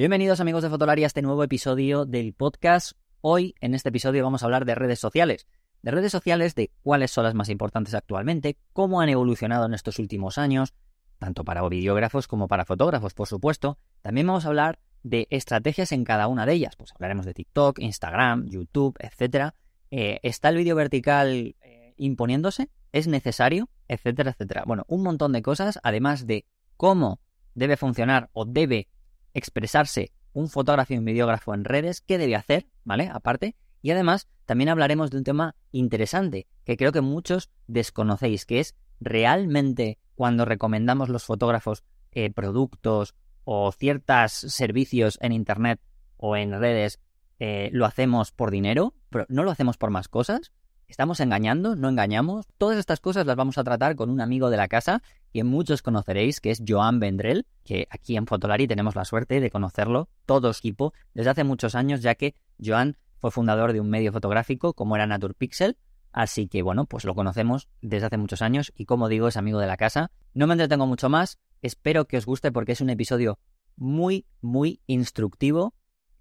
Bienvenidos amigos de Fotolari a este nuevo episodio del podcast. Hoy en este episodio vamos a hablar de redes sociales. De redes sociales, de cuáles son las más importantes actualmente, cómo han evolucionado en estos últimos años, tanto para videógrafos como para fotógrafos, por supuesto. También vamos a hablar de estrategias en cada una de ellas. Pues hablaremos de TikTok, Instagram, YouTube, etcétera. Eh, ¿Está el vídeo vertical eh, imponiéndose? ¿Es necesario? Etcétera, etcétera. Bueno, un montón de cosas, además de cómo debe funcionar o debe expresarse un fotógrafo y un videógrafo en redes, qué debe hacer, ¿vale? Aparte. Y además, también hablaremos de un tema interesante que creo que muchos desconocéis, que es realmente cuando recomendamos los fotógrafos eh, productos o ciertos servicios en Internet o en redes, eh, lo hacemos por dinero, pero no lo hacemos por más cosas. ¿Estamos engañando? ¿No engañamos? Todas estas cosas las vamos a tratar con un amigo de la casa que muchos conoceréis, que es Joan Vendrell, que aquí en Fotolari tenemos la suerte de conocerlo, todo equipo, desde hace muchos años, ya que Joan fue fundador de un medio fotográfico como era Naturpixel, así que bueno, pues lo conocemos desde hace muchos años y como digo, es amigo de la casa. No me entretengo mucho más, espero que os guste porque es un episodio muy, muy instructivo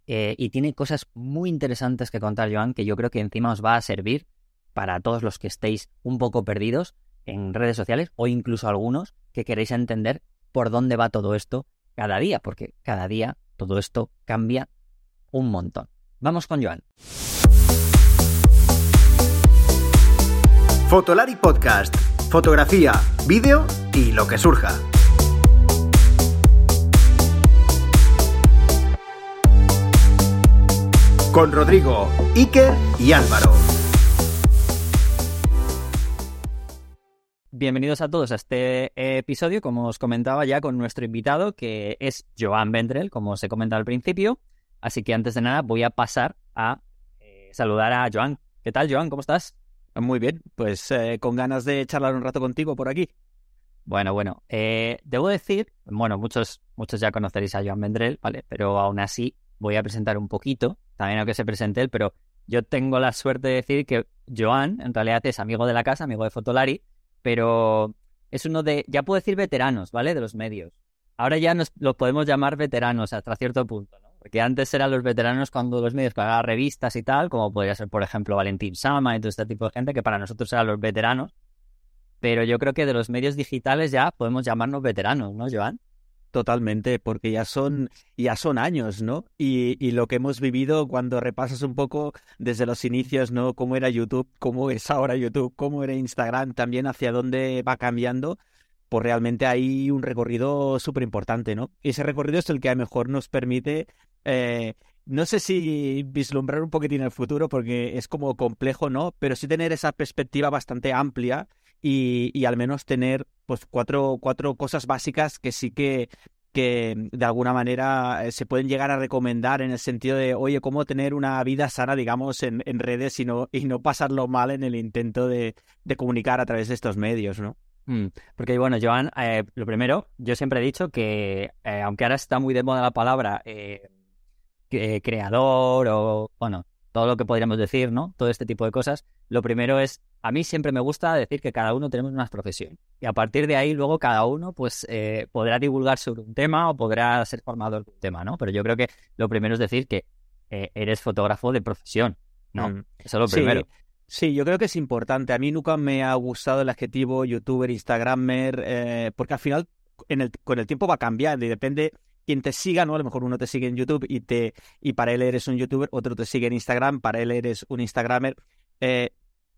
eh, y tiene cosas muy interesantes que contar Joan que yo creo que encima os va a servir para todos los que estéis un poco perdidos en redes sociales o incluso algunos que queréis entender por dónde va todo esto cada día, porque cada día todo esto cambia un montón. Vamos con Joan. Fotolari Podcast. Fotografía, vídeo y lo que surja. Con Rodrigo, Iker y Álvaro. Bienvenidos a todos a este episodio, como os comentaba ya con nuestro invitado, que es Joan Vendrell, como os he comentado al principio. Así que antes de nada voy a pasar a eh, saludar a Joan. ¿Qué tal, Joan? ¿Cómo estás? Muy bien, pues eh, con ganas de charlar un rato contigo por aquí. Bueno, bueno, eh, debo decir, bueno, muchos, muchos ya conoceréis a Joan Vendrell, ¿vale? Pero aún así voy a presentar un poquito, también aunque se presente él, pero yo tengo la suerte de decir que Joan en realidad es amigo de la casa, amigo de Fotolari, pero es uno de, ya puedo decir veteranos, ¿vale? De los medios. Ahora ya nos los podemos llamar veteranos hasta cierto punto, ¿no? Porque antes eran los veteranos cuando los medios pagaban revistas y tal, como podría ser, por ejemplo, Valentín Sama y todo este tipo de gente, que para nosotros eran los veteranos. Pero yo creo que de los medios digitales ya podemos llamarnos veteranos, ¿no, Joan? Totalmente, porque ya son, ya son años, ¿no? Y, y, lo que hemos vivido cuando repasas un poco desde los inicios, ¿no? Cómo era YouTube, cómo es ahora YouTube, cómo era Instagram, también hacia dónde va cambiando, pues realmente hay un recorrido súper importante, ¿no? Y ese recorrido es el que a lo mejor nos permite, eh, no sé si vislumbrar un poquitín el futuro, porque es como complejo, ¿no? Pero sí tener esa perspectiva bastante amplia y, y al menos tener pues cuatro, cuatro cosas básicas que sí que, que de alguna manera eh, se pueden llegar a recomendar en el sentido de, oye, cómo tener una vida sana, digamos, en, en redes y no, y no pasarlo mal en el intento de, de comunicar a través de estos medios, ¿no? Mm, porque bueno, Joan, eh, lo primero, yo siempre he dicho que, eh, aunque ahora está muy de moda la palabra eh, creador o, bueno, todo lo que podríamos decir, ¿no? Todo este tipo de cosas. Lo primero es, a mí siempre me gusta decir que cada uno tenemos una profesión. Y a partir de ahí, luego cada uno, pues, eh, podrá divulgar sobre un tema o podrá ser formador de un tema, ¿no? Pero yo creo que lo primero es decir que eh, eres fotógrafo de profesión, ¿no? Mm. Eso es lo primero. Sí. yo creo que es importante. A mí nunca me ha gustado el adjetivo youtuber, instagramer, eh, porque al final en el, con el tiempo va cambiando y depende quien te siga, ¿no? A lo mejor uno te sigue en YouTube y te y para él eres un youtuber, otro te sigue en Instagram, para él eres un instagramer. Eh,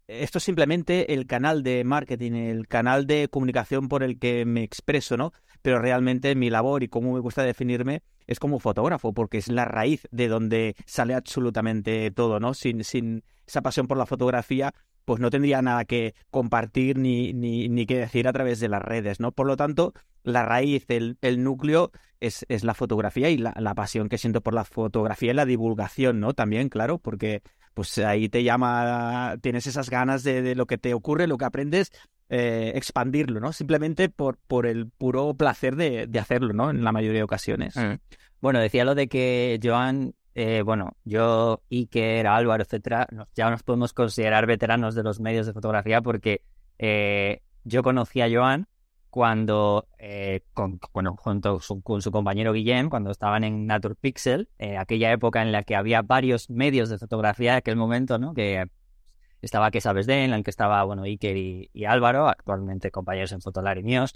esto es simplemente el canal de marketing, el canal de comunicación por el que me expreso, ¿no? Pero realmente mi labor y cómo me gusta definirme es como fotógrafo, porque es la raíz de donde sale absolutamente todo, ¿no? Sin, sin esa pasión por la fotografía, pues no tendría nada que compartir ni, ni, ni que decir a través de las redes, ¿no? Por lo tanto, la raíz, el, el núcleo es, es, la fotografía y la, la, pasión que siento por la fotografía y la divulgación, ¿no? También, claro, porque pues ahí te llama, tienes esas ganas de, de lo que te ocurre, lo que aprendes, eh, expandirlo, ¿no? Simplemente por, por el puro placer de, de, hacerlo, ¿no? En la mayoría de ocasiones. Mm. Bueno, decía lo de que Joan, eh, bueno, yo, Iker, Álvaro, etcétera, ya nos podemos considerar veteranos de los medios de fotografía porque eh, yo conocí a Joan cuando, eh, con, bueno, junto con su compañero Guillem, cuando estaban en Naturpixel, eh, aquella época en la que había varios medios de fotografía de aquel momento, ¿no? Que estaba Que Sabes de, en el que estaba, bueno, Iker y, Álvaro, actualmente compañeros en Fotolar y míos.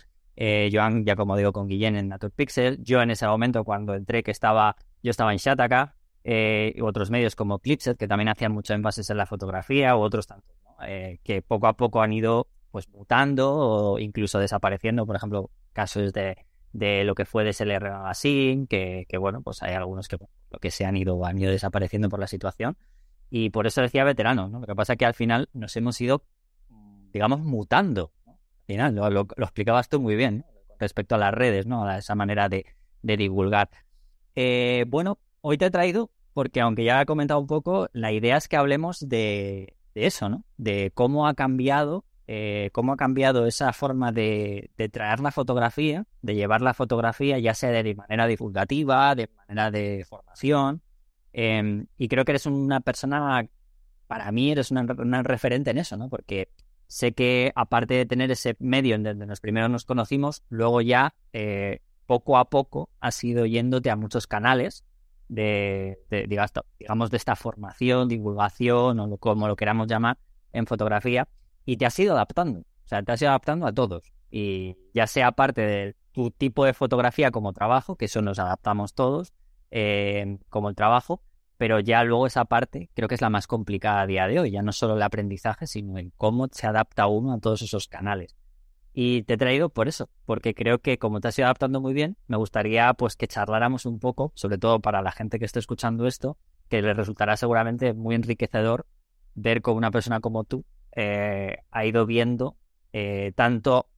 Joan, ya como digo, con Guillem en Naturpixel. Yo en ese momento, cuando entré, que estaba, yo estaba en Shataka, eh, otros medios como Clipset, que también hacían mucho énfasis en la fotografía, u otros tantos, ¿no? Eh, que poco a poco han ido pues mutando o incluso desapareciendo, por ejemplo, casos de, de lo que fue DSLR Magazine, que, que bueno, pues hay algunos que que se han ido, han ido desapareciendo por la situación. Y por eso decía veterano, ¿no? Lo que pasa es que al final nos hemos ido, digamos, mutando. Al final, lo, lo, explicabas tú muy bien, respecto a las redes, ¿no? A esa manera de, de divulgar. Eh, bueno, hoy te he traído porque aunque ya he comentado un poco, la idea es que hablemos de, eso, ¿no? De cómo ha cambiado eh, cómo ha cambiado esa forma de, traer la fotografía, de llevar la fotografía, ya sea de manera divulgativa, de manera de formación. Em, y creo que eres una persona, para mí eres una, referente en eso, ¿no? Porque sé que aparte de tener ese medio en donde nos primero nos conocimos, luego ya eh, poco a poco has ido yéndote a muchos canales de, digamos, de esta formación, divulgación o como lo queramos llamar en fotografía y te has ido adaptando. O sea, te has ido adaptando a todos. Y ya sea parte de tu tipo de fotografía como trabajo, que eso nos adaptamos todos, eh, como el trabajo, pero ya luego esa parte creo que es la más complicada a día de hoy, ya no solo el aprendizaje, sino el cómo se adapta uno a todos esos canales. Y te he traído por eso, porque creo que como te has ido adaptando muy bien, me gustaría pues que charláramos un poco, sobre todo para la gente que esté escuchando esto, que le resultará seguramente muy enriquecedor ver con una persona como tú eh, ha ido viendo eh, tanto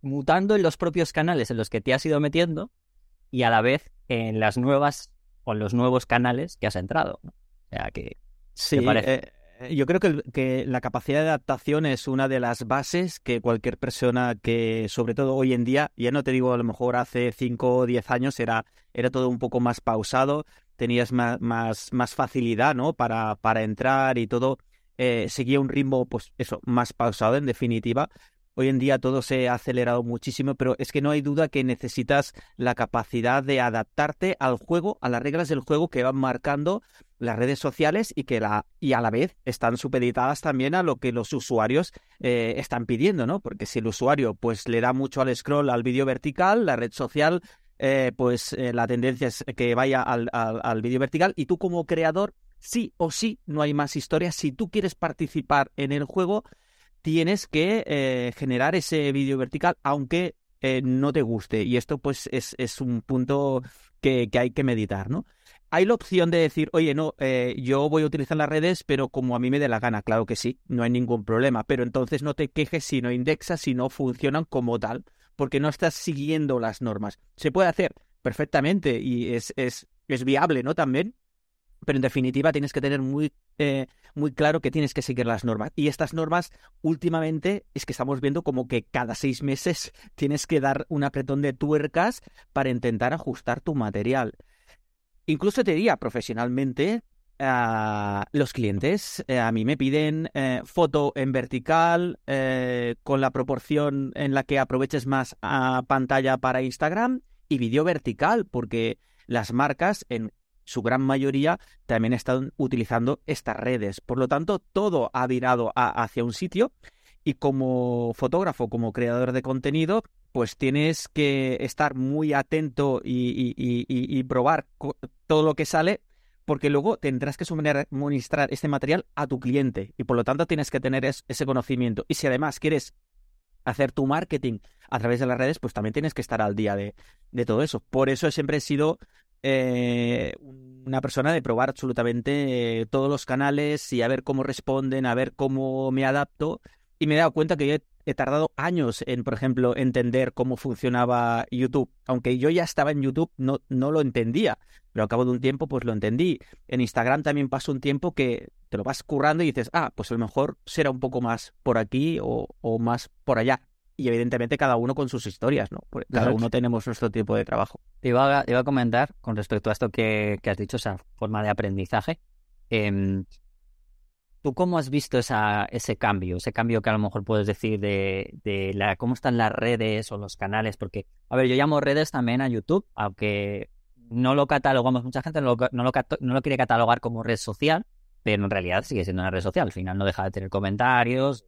mutando en los propios canales en los que te has ido metiendo y a la vez en las nuevas o en los nuevos canales que has entrado. O sea que... Sí, eh, yo creo que, la capacidad de adaptación es una de las bases que cualquier persona que, sobre todo hoy en día, ya no te digo a lo mejor hace 5 o 10 años, era, era todo un poco más pausado, tenías más, más, más facilidad ¿no? para, para entrar y todo eh, seguía un ritmo, pues eso, más pausado en definitiva. Hoy en día todo se ha acelerado muchísimo, pero es que no hay duda que necesitas la capacidad de adaptarte al juego, a las reglas del juego que van marcando las redes sociales y que la y a la vez están supeditadas también a lo que los usuarios eh, están pidiendo, ¿no? Porque si el usuario pues le da mucho al scroll al vídeo vertical, la red social eh, pues la tendencia es que vaya al, al, vídeo vertical y tú como creador sí o sí no hay más historia. Si tú quieres participar en el juego, tienes que eh, generar ese vídeo vertical, aunque eh, no te guste. Y esto, pues, es, es un punto que, que, hay que meditar, ¿no? Hay la opción de decir, oye, no, eh, yo voy a utilizar las redes, pero como a mí me dé la gana, claro que sí, no hay ningún problema. Pero entonces no te quejes si no indexas, si no funcionan como tal, porque no estás siguiendo las normas. Se puede hacer perfectamente y es, es, es viable, ¿no? También, pero en definitiva tienes que tener muy, eh, muy claro que tienes que seguir las normas. Y estas normas, últimamente, es que estamos viendo como que cada seis meses tienes que dar un apretón de tuercas para intentar ajustar tu material. Incluso te diría profesionalmente, uh, los clientes eh, a mí me piden eh, foto en vertical con la proporción en la que aproveches más a pantalla para Instagram y vídeo vertical, porque las marcas en su gran mayoría también están utilizando estas redes. Por lo tanto, todo ha virado hacia un sitio y como fotógrafo, como creador de contenido, pues tienes que estar muy atento y, probar todo lo que sale porque luego tendrás que suministrar este material a tu cliente y por lo tanto tienes que tener ese conocimiento. Y si además quieres hacer tu marketing a través de las redes, pues también tienes que estar al día de, de todo eso. Por eso siempre he sido eh, una persona de probar absolutamente eh, todos los canales y a ver cómo responden, a ver cómo me adapto. Y me he dado cuenta que yo he, tardado años en, por ejemplo, entender cómo funcionaba YouTube. Aunque yo ya estaba en YouTube, no, no lo entendía. Pero al cabo de un tiempo, pues lo entendí. En Instagram también pasó un tiempo que te lo vas currando y dices, ah, pues a lo mejor será un poco más por aquí o, o más por allá y evidentemente cada uno con sus historias, ¿no? cada uno tenemos nuestro tipo de trabajo. Te iba a, iba a comentar con respecto a esto que, has dicho, esa forma de aprendizaje. Em, ¿Tú cómo has visto esa, ese cambio? Ese cambio que a lo mejor puedes decir de, de la, cómo están las redes o los canales. Porque, a ver, yo llamo redes también a YouTube, aunque no lo catalogamos, mucha gente no lo, no lo, quiere catalogar como red social, pero en realidad sigue siendo una red social. Al final no deja de tener comentarios.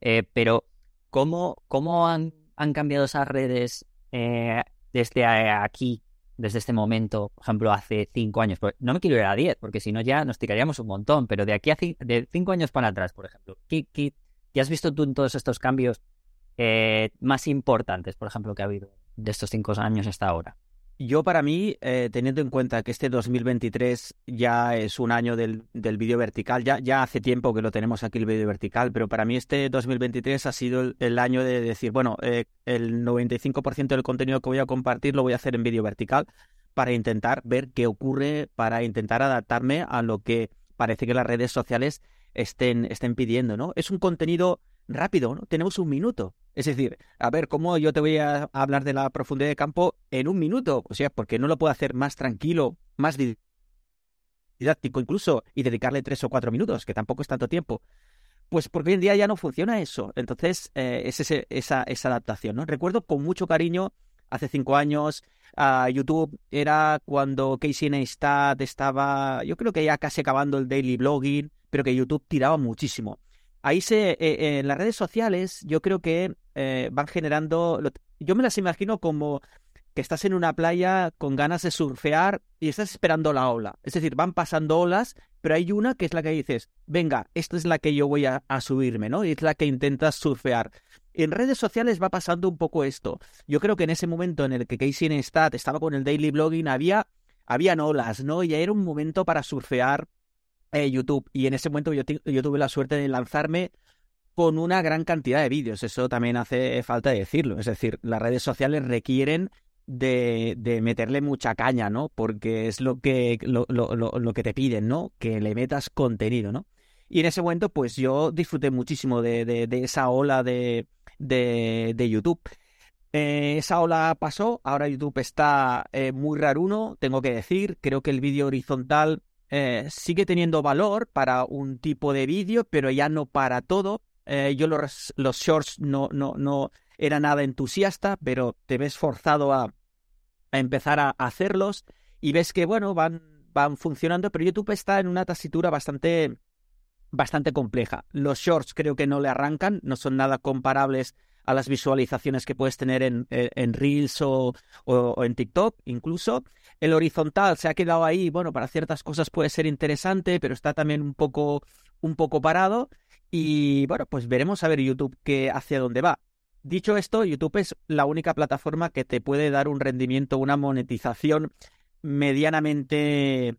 Eh, pero, ¿cómo, cómo han, han cambiado esas redes eh, desde aquí desde este momento, por ejemplo, hace cinco años? Pues no me quiero ir a diez, porque si no ya nos tiraríamos un montón, pero de aquí a de cinco años para atrás, por ejemplo, ¿qué, qué, has visto tú en todos estos cambios eh, más importantes, por ejemplo, que ha habido de estos cinco años hasta ahora? Yo para mí, eh, teniendo en cuenta que este 2023 ya es un año del, del vídeo vertical, ya, ya hace tiempo que lo tenemos aquí el vídeo vertical, pero para mí este 2023 ha sido el, año de decir, bueno, eh, el 95% del contenido que voy a compartir lo voy a hacer en vídeo vertical para intentar ver qué ocurre, para intentar adaptarme a lo que parece que las redes sociales estén, estén pidiendo, ¿no? Es un contenido rápido, ¿no? Tenemos un minuto. Es decir, a ver, ¿cómo yo te voy a hablar de la profundidad de campo en un minuto? O sea, porque no lo puedo hacer más tranquilo, más didáctico incluso, y dedicarle tres o cuatro minutos, que tampoco es tanto tiempo. Pues porque hoy en día ya no funciona eso. Entonces, eh, es esa, esa adaptación, ¿no? Recuerdo con mucho cariño, hace cinco años, a YouTube era cuando Casey Neistat estaba, yo creo que ya casi acabando el daily blogging, pero que YouTube tiraba muchísimo ahí se, eh, en las redes sociales yo creo que eh, van generando, yo me las imagino como que estás en una playa con ganas de surfear y estás esperando la ola. Es decir, van pasando olas, pero hay una que es la que dices, venga, esta es la que yo voy a, subirme, ¿no? Y es la que intentas surfear. En redes sociales va pasando un poco esto. Yo creo que en ese momento en el que Casey Neistat estaba con el daily blogging, había, habían olas, ¿no? Ya era un momento para surfear eh, YouTube. Y en ese momento yo, tuve la suerte de lanzarme con una gran cantidad de vídeos. Eso también hace falta decirlo. Es decir, las redes sociales requieren de, de meterle mucha caña, ¿no? Porque es lo que, lo, lo, lo, que te piden, ¿no? Que le metas contenido, ¿no? Y en ese momento, pues yo disfruté muchísimo de, de, esa ola de, de, YouTube. Eh, esa ola pasó, ahora YouTube está eh, muy raruno, tengo que decir. Creo que el vídeo horizontal eh, sigue teniendo valor para un tipo de vídeo, pero ya no para todo. Eh, yo los, los shorts no, no, no era nada entusiasta, pero te ves forzado a, empezar a hacerlos y ves que, bueno, van, van funcionando, pero YouTube está en una tasitura bastante, bastante compleja. Los shorts creo que no le arrancan, no son nada comparables a las visualizaciones que puedes tener en, eh, en Reels o, o, en TikTok incluso. El horizontal se ha quedado ahí, bueno, para ciertas cosas puede ser interesante, pero está también un poco, un poco parado. Y bueno, pues veremos a ver YouTube qué hacia dónde va. Dicho esto, YouTube es la única plataforma que te puede dar un rendimiento, una monetización medianamente,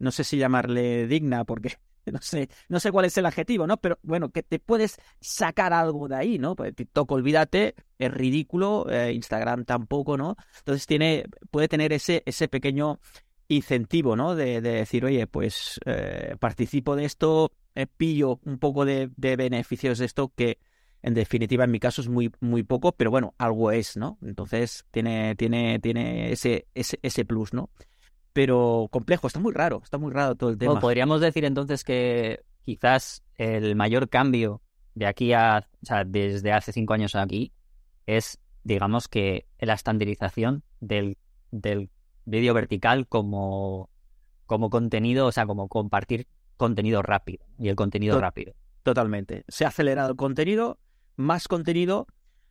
no sé si llamarle digna, porque no sé, no sé cuál es el adjetivo, ¿no? Pero bueno, que te puedes sacar algo de ahí, ¿no? Pues TikTok, olvídate, es ridículo, eh, Instagram tampoco, ¿no? Entonces tiene, puede tener ese, ese pequeño incentivo, ¿no? De, decir, oye, pues eh, participo de esto, eh, pillo un poco de, de, beneficios de esto que en definitiva en mi caso es muy, muy poco, pero bueno, algo es, ¿no? Entonces tiene, tiene, tiene ese, ese, ese plus, ¿no? pero complejo, está muy raro, está muy raro todo el tema. podríamos decir entonces que quizás el mayor cambio de aquí a, o sea, desde hace cinco años aquí, es, digamos que la estandarización del, del vídeo vertical como, como contenido, o sea, como compartir contenido rápido y el contenido rápido. Totalmente. Se ha acelerado el contenido, más contenido,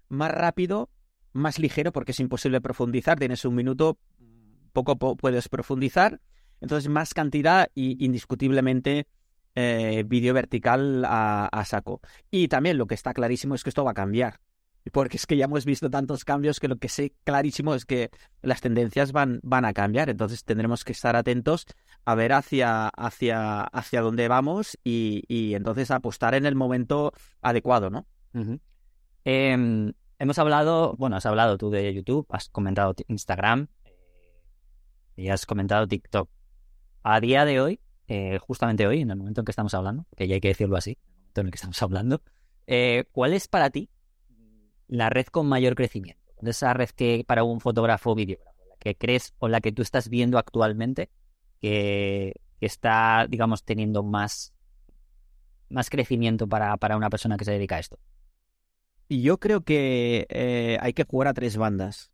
más rápido, más ligero, porque es imposible profundizar. Tienes un minuto poco puedes profundizar. Entonces, más cantidad y indiscutiblemente eh, vídeo vertical a, saco. Y también lo que está clarísimo es que esto va a cambiar. Porque es que ya hemos visto tantos cambios que lo que sé clarísimo es que las tendencias van, van a cambiar. Entonces tendremos que estar atentos a ver hacia, hacia, hacia dónde vamos y, y entonces apostar en el momento adecuado, ¿no? Em, hemos hablado, bueno, has hablado tú de YouTube, has comentado Instagram, y has comentado TikTok. A día de hoy, eh, justamente hoy, en el momento en que estamos hablando, que ya hay que decirlo así, en el momento en el que estamos hablando, eh, ¿cuál es para ti la red con mayor crecimiento? Esa red que para un fotógrafo o videógrafo, la que crees o la que tú estás viendo actualmente, que, está, digamos, teniendo más más crecimiento para, para una persona que se dedica a esto? Yo creo que eh, hay que jugar a tres bandas,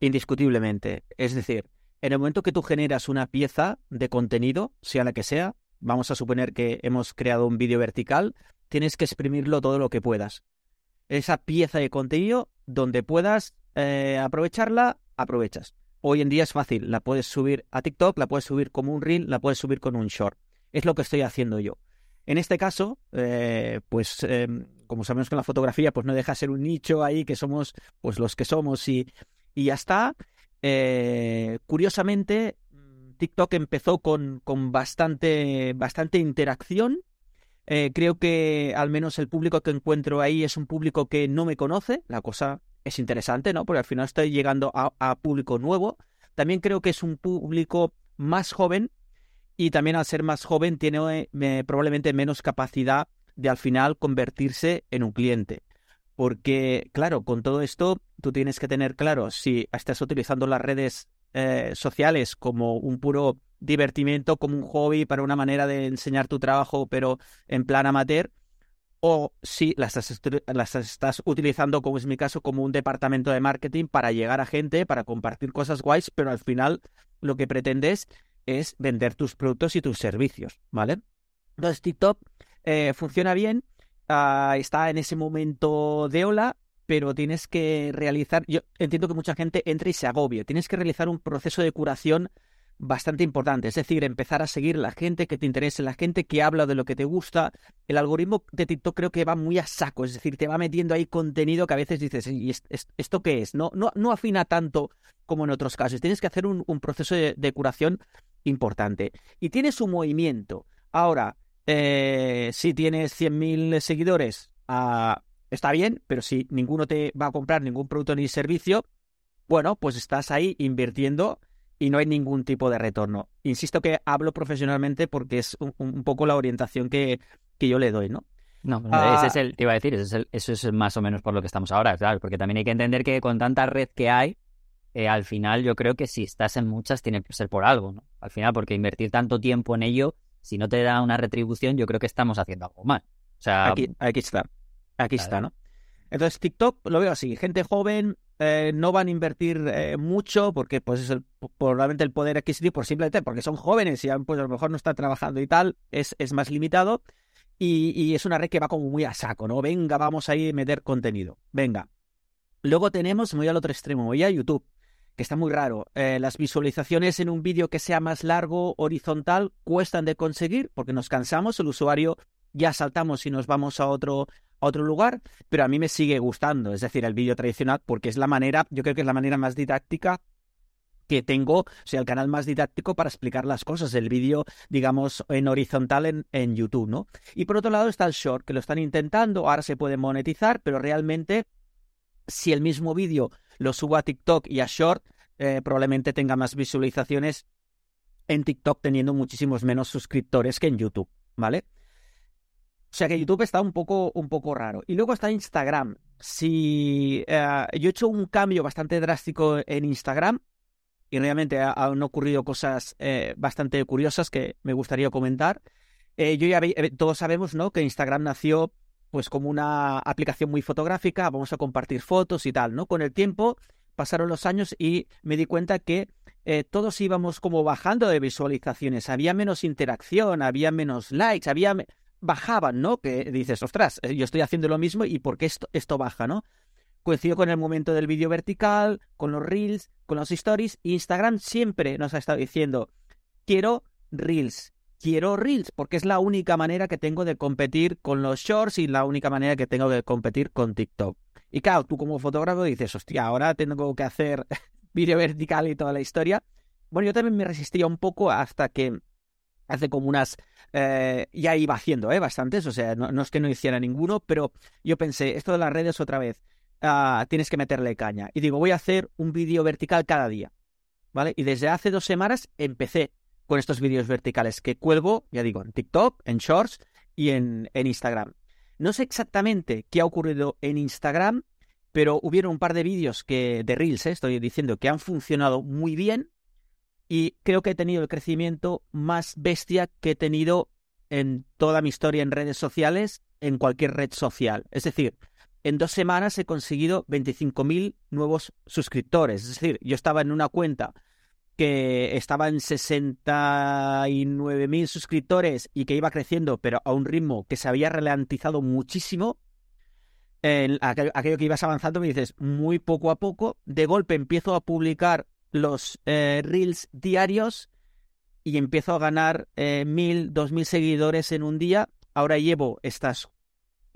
indiscutiblemente. Es decir, en el momento que tú generas una pieza de contenido, sea la que sea, vamos a suponer que hemos creado un vídeo vertical, tienes que exprimirlo todo lo que puedas. Esa pieza de contenido, donde puedas eh, aprovecharla, aprovechas. Hoy en día es fácil, la puedes subir a TikTok, la puedes subir como un reel, la puedes subir con un short. Es lo que estoy haciendo yo. En este caso, eh, pues em, como sabemos con la fotografía, pues no deja de ser un nicho ahí que somos pues los que somos y, y ya está. Eh, curiosamente, TikTok empezó con, con bastante, bastante interacción. Eh, creo que al menos el público que encuentro ahí es un público que no me conoce. La cosa es interesante, ¿no? Porque al final estoy llegando a, público nuevo. También creo que es un público más joven y también al ser más joven tiene eh, probablemente menos capacidad de al final convertirse en un cliente. Porque, claro, con todo esto tú tienes que tener claro si estás utilizando las redes eh, sociales como un puro divertimento, como un hobby para una manera de enseñar tu trabajo, pero en plan amateur, o si las, las estás utilizando, como es mi caso, como un departamento de marketing para llegar a gente, para compartir cosas guays, pero al final lo que pretendes es vender tus productos y tus servicios, ¿vale? Entonces TikTok eh, funciona bien, ah, está en ese momento de ola, pero tienes que realizar, yo entiendo que mucha gente entra y se agobie, tienes que realizar un proceso de curación bastante importante, es decir, empezar a seguir la gente que te interese, la gente que habla de lo que te gusta. El algoritmo de TikTok creo que va muy a saco, es decir, te va metiendo ahí contenido que a veces dices, ¿y esto qué es? No, no, no afina tanto como en otros casos. Tienes que hacer un, proceso de, curación importante. Y tienes un movimiento. Ahora, eh, si tienes 100.000 seguidores, ah, está bien, pero si ninguno te va a comprar ningún producto ni servicio, bueno, pues estás ahí invirtiendo y no hay ningún tipo de retorno. Insisto que hablo profesionalmente porque es un, poco la orientación que, que, yo le doy, ¿no? No, ese ah. es el, te iba a decir, eso es, más o menos por lo que estamos ahora, claro, porque también hay que entender que con tanta red que hay, eh, al final yo creo que si estás en muchas tiene que ser por algo, ¿no? Al final, porque invertir tanto tiempo en ello, si no te da una retribución, yo creo que estamos haciendo algo mal. O sea, aquí, aquí está, aquí está, ¿no? Entonces TikTok lo veo así, gente joven eh, no van a invertir eh, mucho porque pues es el, probablemente el poder adquisitivo por simplemente porque son jóvenes y pues a lo mejor no están trabajando y tal, es, es más limitado y, y, es una red que va como muy a saco, ¿no? Venga, vamos ahí a meter contenido, venga. Luego tenemos, voy al otro extremo, voy a YouTube que está muy raro. Eh, las visualizaciones en un vídeo que sea más largo, horizontal, cuestan de conseguir porque nos cansamos, el usuario ya saltamos y nos vamos a otro, a otro lugar, pero a mí me sigue gustando, es decir, el vídeo tradicional, porque es la manera, yo creo que es la manera más didáctica que tengo, o sea, el canal más didáctico para explicar las cosas, el vídeo, digamos, en horizontal en, YouTube, ¿no? Y por otro lado está el short, que lo están intentando, ahora se puede monetizar, pero realmente si el mismo vídeo lo subo a TikTok y a Short, eh, probablemente tenga más visualizaciones en TikTok teniendo muchísimos menos suscriptores que en YouTube, ¿vale? Sea que YouTube está un poco, un poco raro. Y luego está Instagram. Si eh, yo he hecho un cambio bastante drástico en Instagram y realmente han ocurrido cosas eh, bastante curiosas que me gustaría comentar. yo ya todos sabemos, ¿no? Que Instagram nació pues como una aplicación muy fotográfica, vamos a compartir fotos y tal, ¿no? Con el tiempo pasaron los años y me di cuenta que eh, todos íbamos como bajando de visualizaciones, había menos interacción, había menos likes, había bajaban, ¿no? Que dices, ostras, eh, yo estoy haciendo lo mismo y ¿por qué esto, esto baja, no? Coincido con el momento del vídeo vertical, con los reels, con los stories. Instagram siempre nos ha estado diciendo, quiero reels, quiero Reels, porque es la única manera que tengo de competir con los shorts y la única manera que tengo de competir con TikTok. Y claro, tú como fotógrafo dices, hostia, ahora tengo que hacer vídeo vertical y toda la historia. Bueno, yo también me resistía un poco hasta que hace como unas... Eh, ya iba haciendo, ¿eh? Bastantes, o sea, no, es que no hiciera ninguno, pero yo pensé, esto de las redes otra vez, ah, tienes que meterle caña. Y digo, voy a hacer un vídeo vertical cada día, ¿vale? Y desde hace dos semanas empecé con estos vídeos verticales que cuelgo, ya digo, en TikTok, en Shorts y en, en Instagram. No sé exactamente qué ha ocurrido en Instagram, pero hubieron un par de vídeos que de Reels, eh, estoy diciendo, que han funcionado muy bien y creo que he tenido el crecimiento más bestia que he tenido en toda mi historia en redes sociales, en cualquier red social. Es decir, en dos semanas he conseguido 25.000 nuevos suscriptores. Es decir, yo estaba en una cuenta que estaba en 69.000 suscriptores y que iba creciendo, pero a un ritmo que se había ralentizado muchísimo. En aquello, que ibas avanzando, me dices, muy poco a poco, de golpe empiezo a publicar los eh, reels diarios y empiezo a ganar eh, mil, dos mil seguidores en un día. Ahora llevo estas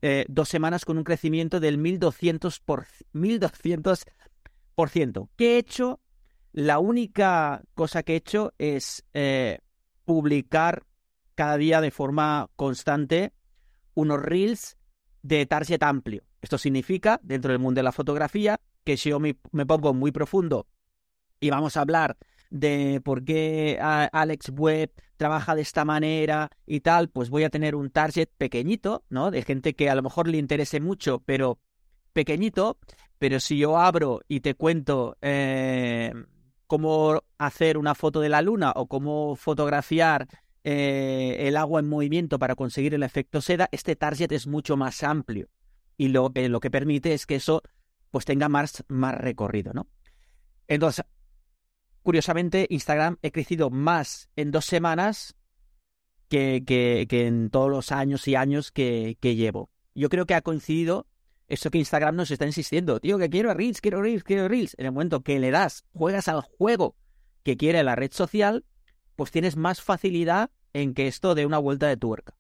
eh, dos semanas con un crecimiento del 1200%. Por, 1200%. ¿Qué he hecho? La única cosa que he hecho es publicar cada día de forma constante unos reels de target amplio. Esto significa, dentro del mundo de la fotografía, que si yo me pongo muy profundo y vamos a hablar de por qué Alex Webb trabaja de esta manera y tal, pues voy a tener un target pequeñito, ¿no? De gente que a lo mejor le interese mucho, pero pequeñito. Pero si yo abro y te cuento eh, cómo hacer una foto de la luna o cómo fotografiar eh, el agua en movimiento para conseguir el efecto seda, este target es mucho más amplio. Y lo, eh, lo que permite es que eso pues tenga más, más recorrido, ¿no? Entonces, curiosamente, Instagram he crecido más en dos semanas que, en todos los años y años que, llevo. Yo creo que ha coincidido eso que Instagram nos está insistiendo. Tío, que quiero Reels, quiero Reels, quiero Reels. En el momento que le das, juegas al juego que quiere la red social, pues tienes más facilidad en que esto dé una vuelta de tuerca.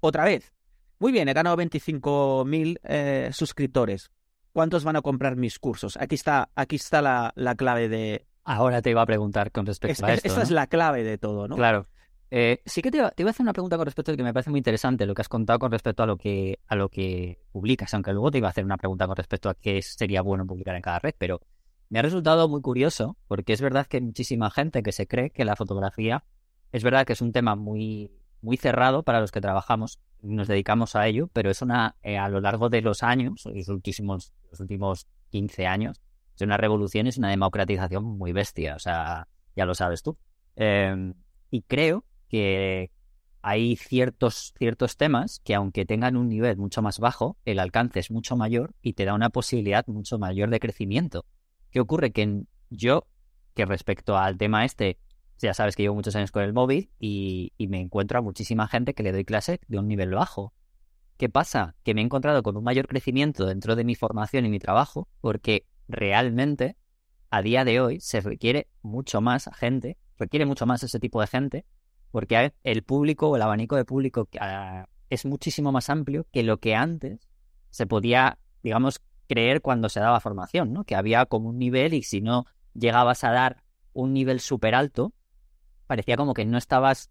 Otra vez, muy bien, he ganado 25.000 eh, suscriptores. ¿Cuántos van a comprar mis cursos? Aquí está, aquí está la clave de, Ahora te iba a preguntar con respecto a esto. Esta es la clave de todo, ¿no? Claro. Eh, sí que te iba, te iba, a hacer una pregunta con respecto a que me parece muy interesante lo que has contado con respecto a lo que a lo que publicas, aunque luego te iba a hacer una pregunta con respecto a qué sería bueno publicar en cada red, pero me ha resultado muy curioso porque es verdad que hay muchísima gente que se cree que la fotografía es verdad que es un tema muy muy cerrado para los que trabajamos, nos dedicamos a ello, pero es una eh, a lo largo de los años, los últimos los últimos 15 años, es una revolución, es una democratización muy bestia, o sea, ya lo sabes tú. Em, y creo que hay ciertos, ciertos temas que aunque tengan un nivel mucho más bajo, el alcance es mucho mayor y te da una posibilidad mucho mayor de crecimiento. ¿Qué ocurre? Que yo, que respecto al tema este, ya sabes que llevo muchos años con el móvil y, y me encuentro a muchísima gente que le doy clase de un nivel bajo. ¿Qué pasa? Que me he encontrado con un mayor crecimiento dentro de mi formación y mi trabajo porque realmente a día de hoy se requiere mucho más gente, requiere mucho más ese tipo de gente, porque el público o el abanico de público ah, es muchísimo más amplio que lo que antes se podía, digamos, creer cuando se daba formación, ¿no? Que había como un nivel y si no llegabas a dar un nivel súper alto, parecía como que no estabas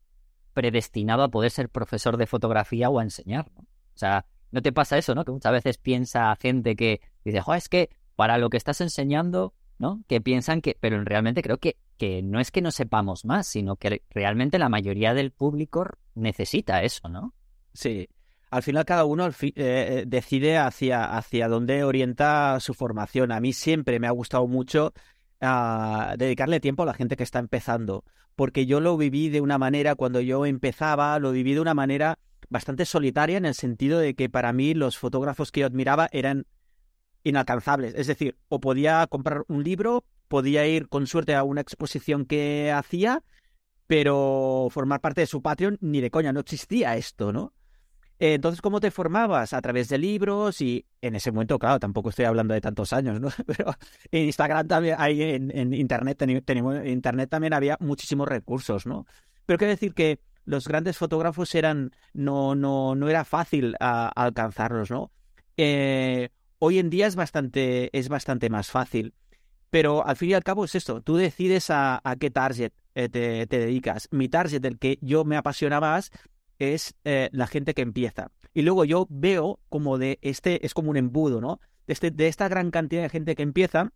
predestinado a poder ser profesor de fotografía o a enseñar, ¿no? O sea, ¿no te pasa eso, no? Que muchas veces piensa gente que dice, es que para lo que estás enseñando, ¿no? Que piensan que, pero realmente creo que, que no es que no sepamos más, sino que realmente la mayoría del público necesita eso, ¿no? Sí. Al final cada uno eh, eh, decide hacia, hacia dónde orienta su formación. A mí siempre me ha gustado mucho ah, dedicarle tiempo a la gente que está empezando, porque yo lo viví de una manera, cuando yo empezaba, lo viví de una manera bastante solitaria en el sentido de que para mí los fotógrafos que yo admiraba eran inalcanzables. Es decir, o podía comprar un libro, podía ir con suerte a una exposición que hacía, pero formar parte de su Patreon ni de coña, no existía esto, ¿no? Entonces, ¿cómo te formabas? A través de libros y en ese momento, claro, tampoco estoy hablando de tantos años, ¿no? Pero en Instagram también, hay en, Internet, Internet también había muchísimos recursos, ¿no? Pero quiero decir que los grandes fotógrafos eran, no, no, no era fácil alcanzarlos, ¿no? Eh, Hoy en día es bastante, es bastante más fácil. Pero al fin y al cabo es esto, tú decides a, qué target eh, te, dedicas. Mi target, el que yo me apasiona más, es eh, la gente que empieza. Y luego yo veo como de este, es como un embudo, ¿no? De, este, de esta gran cantidad de gente que empieza,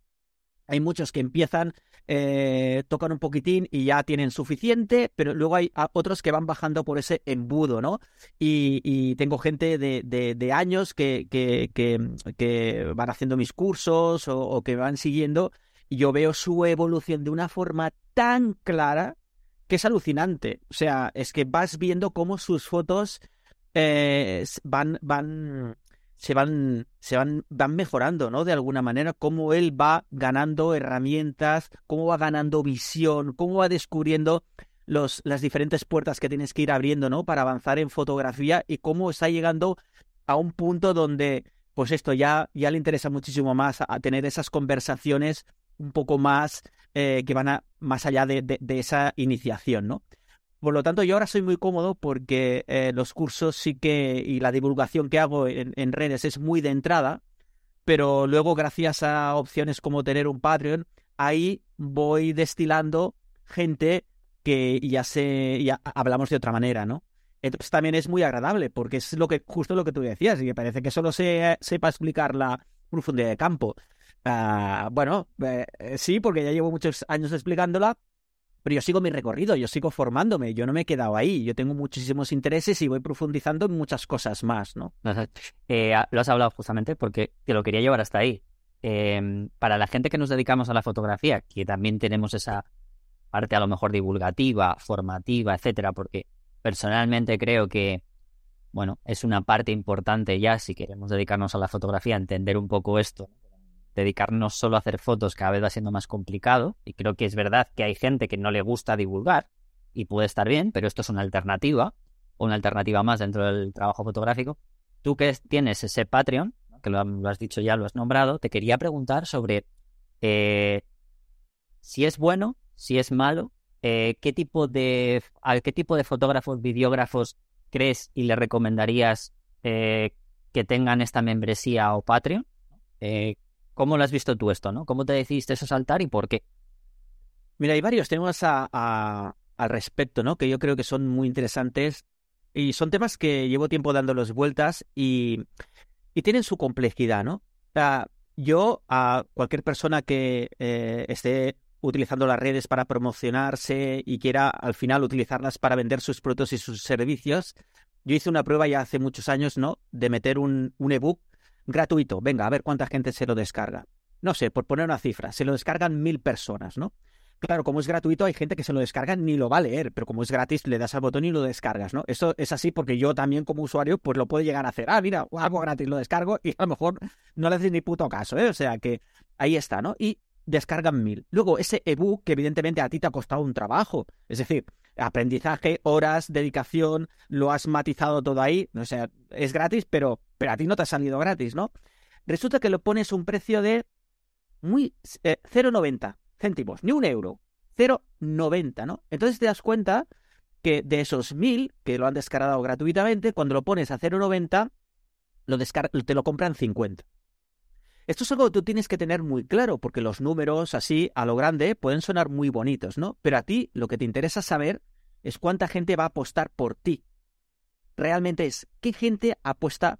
hay muchos que empiezan, eh, tocan un poquitín y ya tienen suficiente, pero luego hay otros que van bajando por ese embudo, ¿no? Y, tengo gente de, años que, que, van haciendo mis cursos o, o que van siguiendo y yo veo su evolución de una forma tan clara que es alucinante. O sea, es que vas viendo cómo sus fotos eh, van, van, se van, se van, van mejorando, ¿no? De alguna manera, cómo él va ganando herramientas, cómo va ganando visión, cómo va descubriendo los, las diferentes puertas que tienes que ir abriendo, ¿no? Para avanzar en fotografía y cómo está llegando a un punto donde, pues esto ya, ya le interesa muchísimo más a, tener esas conversaciones un poco más eh, que van a, más allá de, de esa iniciación, ¿no? Por lo tanto, yo ahora soy muy cómodo porque eh, los cursos sí que y la divulgación que hago en, redes es muy de entrada, pero luego gracias a opciones como tener un Patreon, ahí voy destilando gente que ya se ya hablamos de otra manera, ¿no? Entonces también es muy agradable porque es lo que justo lo que tú decías y me parece que solo se sepa explicar la profundidad de campo. Ah, bueno, eh, sí, porque ya llevo muchos años explicándola, pero yo sigo mi recorrido, yo sigo formándome, yo no me he quedado ahí, yo tengo muchísimos intereses y voy profundizando en muchas cosas más, ¿no? Eh, lo has hablado justamente porque te lo quería llevar hasta ahí. Em, para la gente que nos dedicamos a la fotografía, que también tenemos esa parte a lo mejor divulgativa, formativa, etcétera, porque personalmente creo que, bueno, es una parte importante ya si queremos dedicarnos a la fotografía, entender un poco esto, dedicarnos solo a hacer fotos cada vez va siendo más complicado y creo que es verdad que hay gente que no le gusta divulgar y puede estar bien, pero esto es una alternativa, una alternativa más dentro del trabajo fotográfico. Tú que tienes ese Patreon, que lo, has dicho ya, lo has nombrado, te quería preguntar sobre eh, si es bueno, si es malo, eh, qué tipo de a qué tipo de fotógrafos, videógrafos crees y le recomendarías eh, que tengan esta membresía o Patreon. ¿Cómo lo has visto tú esto, no? ¿Cómo te decidiste eso saltar y por qué? Mira, hay varios temas a, al respecto, ¿no? Que yo creo que son muy interesantes y son temas que llevo tiempo dándolos vueltas y, tienen su complejidad, ¿no? O yo a cualquier persona que eh, esté utilizando las redes para promocionarse y quiera al final utilizarlas para vender sus productos y sus servicios, yo hice una prueba ya hace muchos años, ¿no? De meter un, un ebook gratuito. Venga, a ver cuánta gente se lo descarga. No sé, por poner una cifra, se lo descargan mil personas, ¿no? Claro, como es gratuito, hay gente que se lo descarga ni lo va a leer, pero como es gratis, le das al botón y lo descargas, ¿no? Eso es así porque yo también como usuario, pues lo puedo llegar a hacer. Ah, mira, algo gratis, lo descargo y a lo mejor no le haces ni puto caso, ¿eh? O sea que ahí está, ¿no? Y descargan mil. Luego, ese ebook que evidentemente a ti te ha costado un trabajo, es decir, aprendizaje, horas, dedicación, lo has matizado todo ahí, o sea, es gratis, pero, pero a ti no te ha salido gratis, ¿no? Resulta que lo pones un precio de muy 0,90 eh, céntimos, ni un euro, 0,90, ¿no? Entonces te das cuenta que de esos mil que lo han descargado gratuitamente, cuando lo pones a 0,90, lo te lo compran 50. Esto es algo que tú tienes que tener muy claro, porque los números así a lo grande pueden sonar muy bonitos, ¿no? Pero a ti lo que te interesa saber es cuánta gente va a apostar por ti. Realmente es qué gente apuesta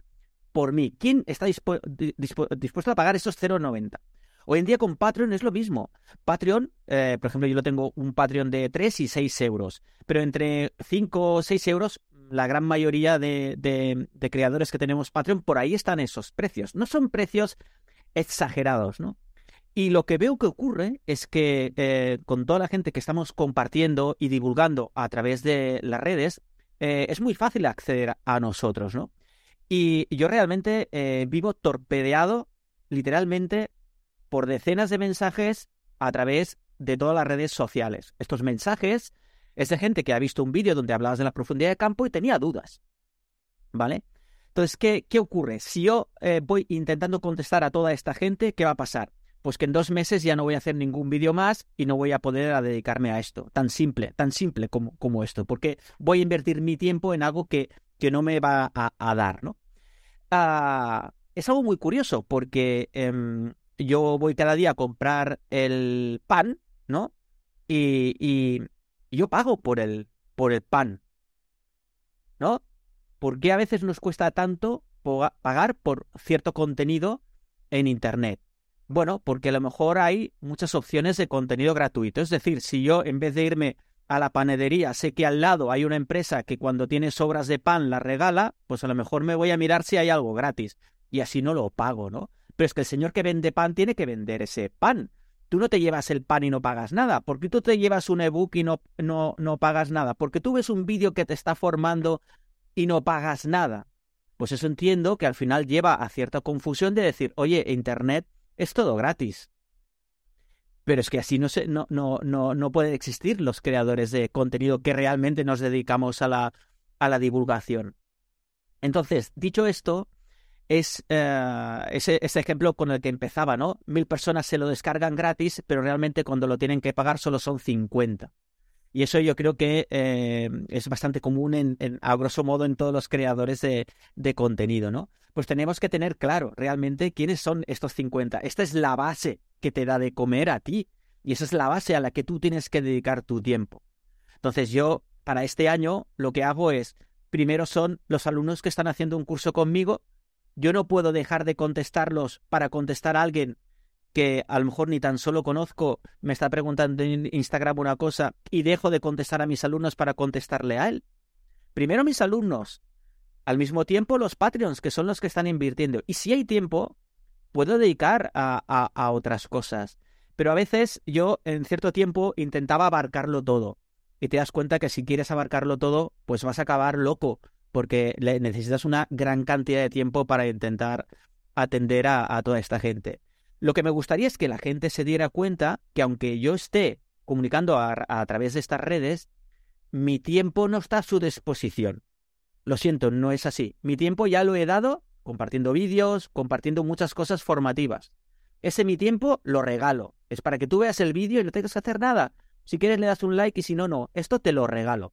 por mí. ¿Quién está dispuesto a pagar esos 0,90? Hoy en día con Patreon es lo mismo. Patreon, eh, por ejemplo, yo lo tengo un Patreon de 3 y 6 euros, pero entre 5 o 6 euros, la gran mayoría de, creadores que tenemos Patreon, por ahí están esos precios. No son precios exagerados, ¿no? Y lo que veo que ocurre es que eh, con toda la gente que estamos compartiendo y divulgando a través de las redes, eh, es muy fácil acceder a nosotros, ¿no? Y yo realmente eh, vivo torpedeado literalmente por decenas de mensajes a través de todas las redes sociales. Estos mensajes es de gente que ha visto un vídeo donde hablabas de la profundidad de campo y tenía dudas, ¿vale? Entonces, ¿qué, qué ocurre? Si yo eh, voy intentando contestar a toda esta gente, ¿qué va a pasar? Pues que en dos meses ya no voy a hacer ningún vídeo más y no voy a poder dedicarme a esto. Tan simple, tan simple como, como esto. Porque voy a invertir mi tiempo en algo que, que no me va a, dar, ¿no? Ah, es algo muy curioso porque em, yo voy cada día a comprar el pan, ¿no? Y, yo pago por el, por el pan, ¿no? ¿por qué a veces nos cuesta tanto pagar por cierto contenido en Internet? Bueno, porque a lo mejor hay muchas opciones de contenido gratuito. Es decir, si yo en vez de irme a la panadería sé que al lado hay una empresa que cuando tiene sobras de pan la regala, pues a lo mejor me voy a mirar si hay algo gratis. Y así no lo pago, ¿no? Pero es que el señor que vende pan tiene que vender ese pan. tú no te llevas el pan y no pagas nada? ¿Por qué tú te llevas un ebook y no, no, no pagas nada? ¿Por qué tú ves un vídeo que te está formando y no pagas nada? Pues eso entiendo que al final lleva a cierta confusión de decir, oye, Internet es todo gratis. Pero es que así no, se, no, no, no, no pueden existir los creadores de contenido que realmente nos dedicamos a la, a la divulgación. Entonces, dicho esto, es eh, ese, ese, ejemplo con el que empezaba, ¿no? Mil personas se lo descargan gratis, pero realmente cuando lo tienen que pagar solo son 50. Y eso yo creo que eh, es bastante común, en, a grosso modo, en todos los creadores de, de, contenido, ¿no? Pues tenemos que tener claro realmente quiénes son estos 50. Esta es la base que te da de comer a ti. Y esa es la base a la que tú tienes que dedicar tu tiempo. Entonces yo, para este año, lo que hago es, primero son los alumnos que están haciendo un curso conmigo. Yo no puedo dejar de contestarlos para contestar a alguien que a lo mejor ni tan solo conozco, me está preguntando en Instagram una cosa y dejo de contestar a mis alumnos para contestarle a él. Primero mis alumnos, al mismo tiempo los Patreons, que son los que están invirtiendo. Y si hay tiempo, puedo dedicar a, otras cosas. Pero a veces yo en cierto tiempo intentaba abarcarlo todo. Y te das cuenta que si quieres abarcarlo todo, pues vas a acabar loco, porque necesitas una gran cantidad de tiempo para intentar atender a toda esta gente. Lo que me gustaría es que la gente se diera cuenta que aunque yo esté comunicando a, través de estas redes, mi tiempo no está a su disposición. Lo siento, no es así. Mi tiempo ya lo he dado compartiendo vídeos, compartiendo muchas cosas formativas. Ese mi tiempo lo regalo. Es para que tú veas el vídeo y no tengas que hacer nada. Si quieres le das un like y si no, no. Esto te lo regalo.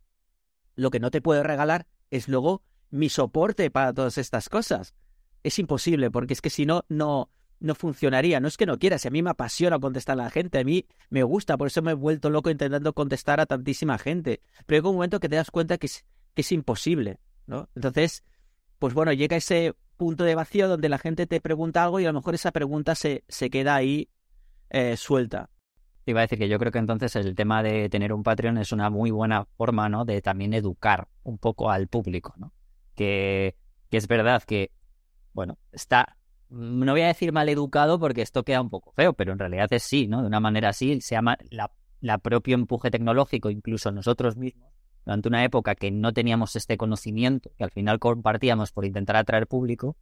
Lo que no te puedo regalar es luego mi soporte para todas estas cosas. Es imposible porque es que si no, no, no funcionaría. No es que no quiera, si a mí me apasiona contestar a la gente, a mí me gusta, por eso me he vuelto loco intentando contestar a tantísima gente. Pero llega un momento que te das cuenta que es, que es imposible, ¿no? Entonces, pues bueno, llega ese punto de vacío donde la gente te pregunta algo y a lo mejor esa pregunta se, se queda ahí eh, suelta. Te iba a decir que yo creo que entonces el tema de tener un Patreon es una muy buena forma, ¿no? De también educar un poco al público, ¿no? Que, que es verdad que, bueno, está no voy a decir mal educado porque esto queda un poco feo, pero en realidad es sí, ¿no? De una manera así, se llama la, la propio empuje tecnológico, incluso nosotros mismos, durante una época que no teníamos este conocimiento, que al final compartíamos por intentar atraer público,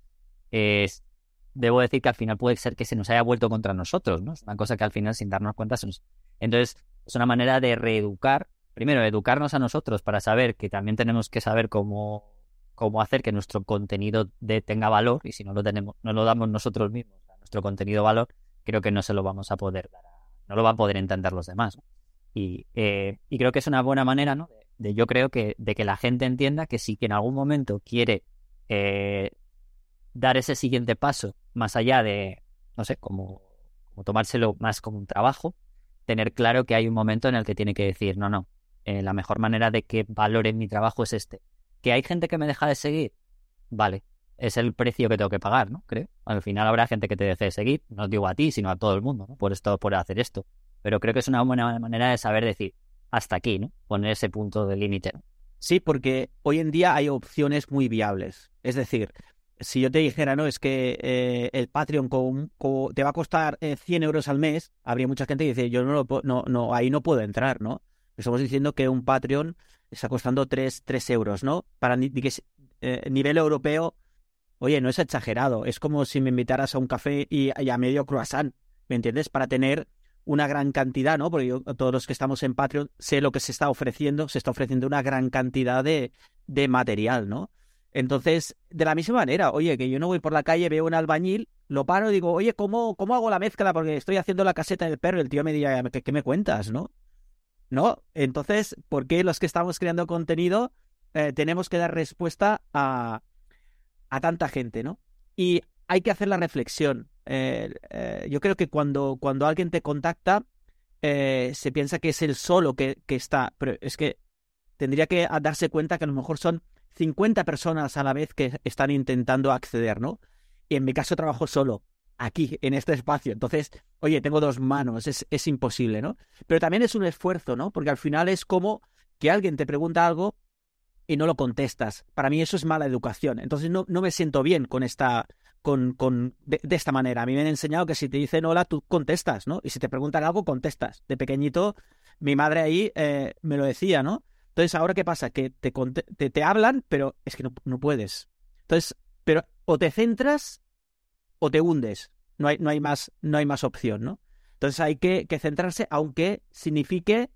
debo decir que al final puede ser que se nos haya vuelto contra nosotros, ¿no? Es una cosa que al final, sin darnos cuenta, se nos... Entonces, es una manera de reeducar, primero, educarnos a nosotros para saber que también tenemos que saber cómo cómo hacer que nuestro contenido de, tenga valor y si no lo tenemos, no lo damos nosotros mismos a nuestro contenido valor, creo que no se lo vamos a poder dar, no lo van a poder entender los demás. Y, eh, y, creo que es una buena manera, ¿no? De, yo creo que de que la gente entienda que si que en algún momento quiere eh, dar ese siguiente paso más allá de, no sé, como, como tomárselo más como un trabajo, tener claro que hay un momento en el que tiene que decir, no, no, eh, la mejor manera de que valore mi trabajo es este ¿Que hay gente que me deja de seguir? Vale, es el precio que tengo que pagar, ¿no? Creo. Al final habrá gente que te deje de seguir, no digo a ti, sino a todo el mundo, ¿no? Por esto, por hacer esto. Pero creo que es una buena manera de saber decir hasta aquí, ¿no? Poner ese punto de límite. Sí, porque hoy en día hay opciones muy viables. Es decir, si yo te dijera, no, es que eh, el Patreon te va a costar 100 eh, euros al mes, habría mucha gente que dice, yo no, no, no, ahí no puedo entrar, ¿no? Estamos diciendo que un Patreon está costando 3, euros, ¿no? Para eh, nivel europeo, oye, no es exagerado. Es como si me invitaras a un café y, a medio croissant, ¿me entiendes? Para tener una gran cantidad, ¿no? Porque yo, todos los que estamos en Patreon, sé lo que se está ofreciendo, se está ofreciendo una gran cantidad de, de material, ¿no? Entonces, de la misma manera, oye, que yo no voy por la calle, veo un albañil, lo paro y digo, oye, ¿cómo, cómo hago la mezcla? Porque estoy haciendo la caseta del perro y el tío me diría, ¿qué, me cuentas, no? ¿no? Entonces, ¿por qué los que estamos creando contenido eh, tenemos que dar respuesta a, a tanta gente, ¿no? Y hay que hacer la reflexión. Eh, eh, yo creo que cuando, cuando alguien te contacta, se piensa que es el solo que, que, está, pero es que tendría que darse cuenta que a lo mejor son 50 personas a la vez que están intentando acceder, ¿no? Y en mi caso trabajo solo aquí, en este espacio. Entonces, oye, tengo dos manos, es, es imposible, ¿no? Pero también es un esfuerzo, ¿no? Porque al final es como que alguien te pregunta algo y no lo contestas. Para mí eso es mala educación. Entonces no, no me siento bien con esta, con, con de, esta manera. A mí me han enseñado que si te dicen hola, tú contestas, ¿no? Y si te preguntan algo, contestas. De pequeñito, mi madre ahí eh, me lo decía, ¿no? Entonces, ¿ahora qué pasa? Que te, te, te hablan, pero es que no, no, puedes. Entonces, pero o te centras o te hundes. No hay, no hay, más, no hay más opción, ¿no? Entonces hay que, que centrarse, aunque signifique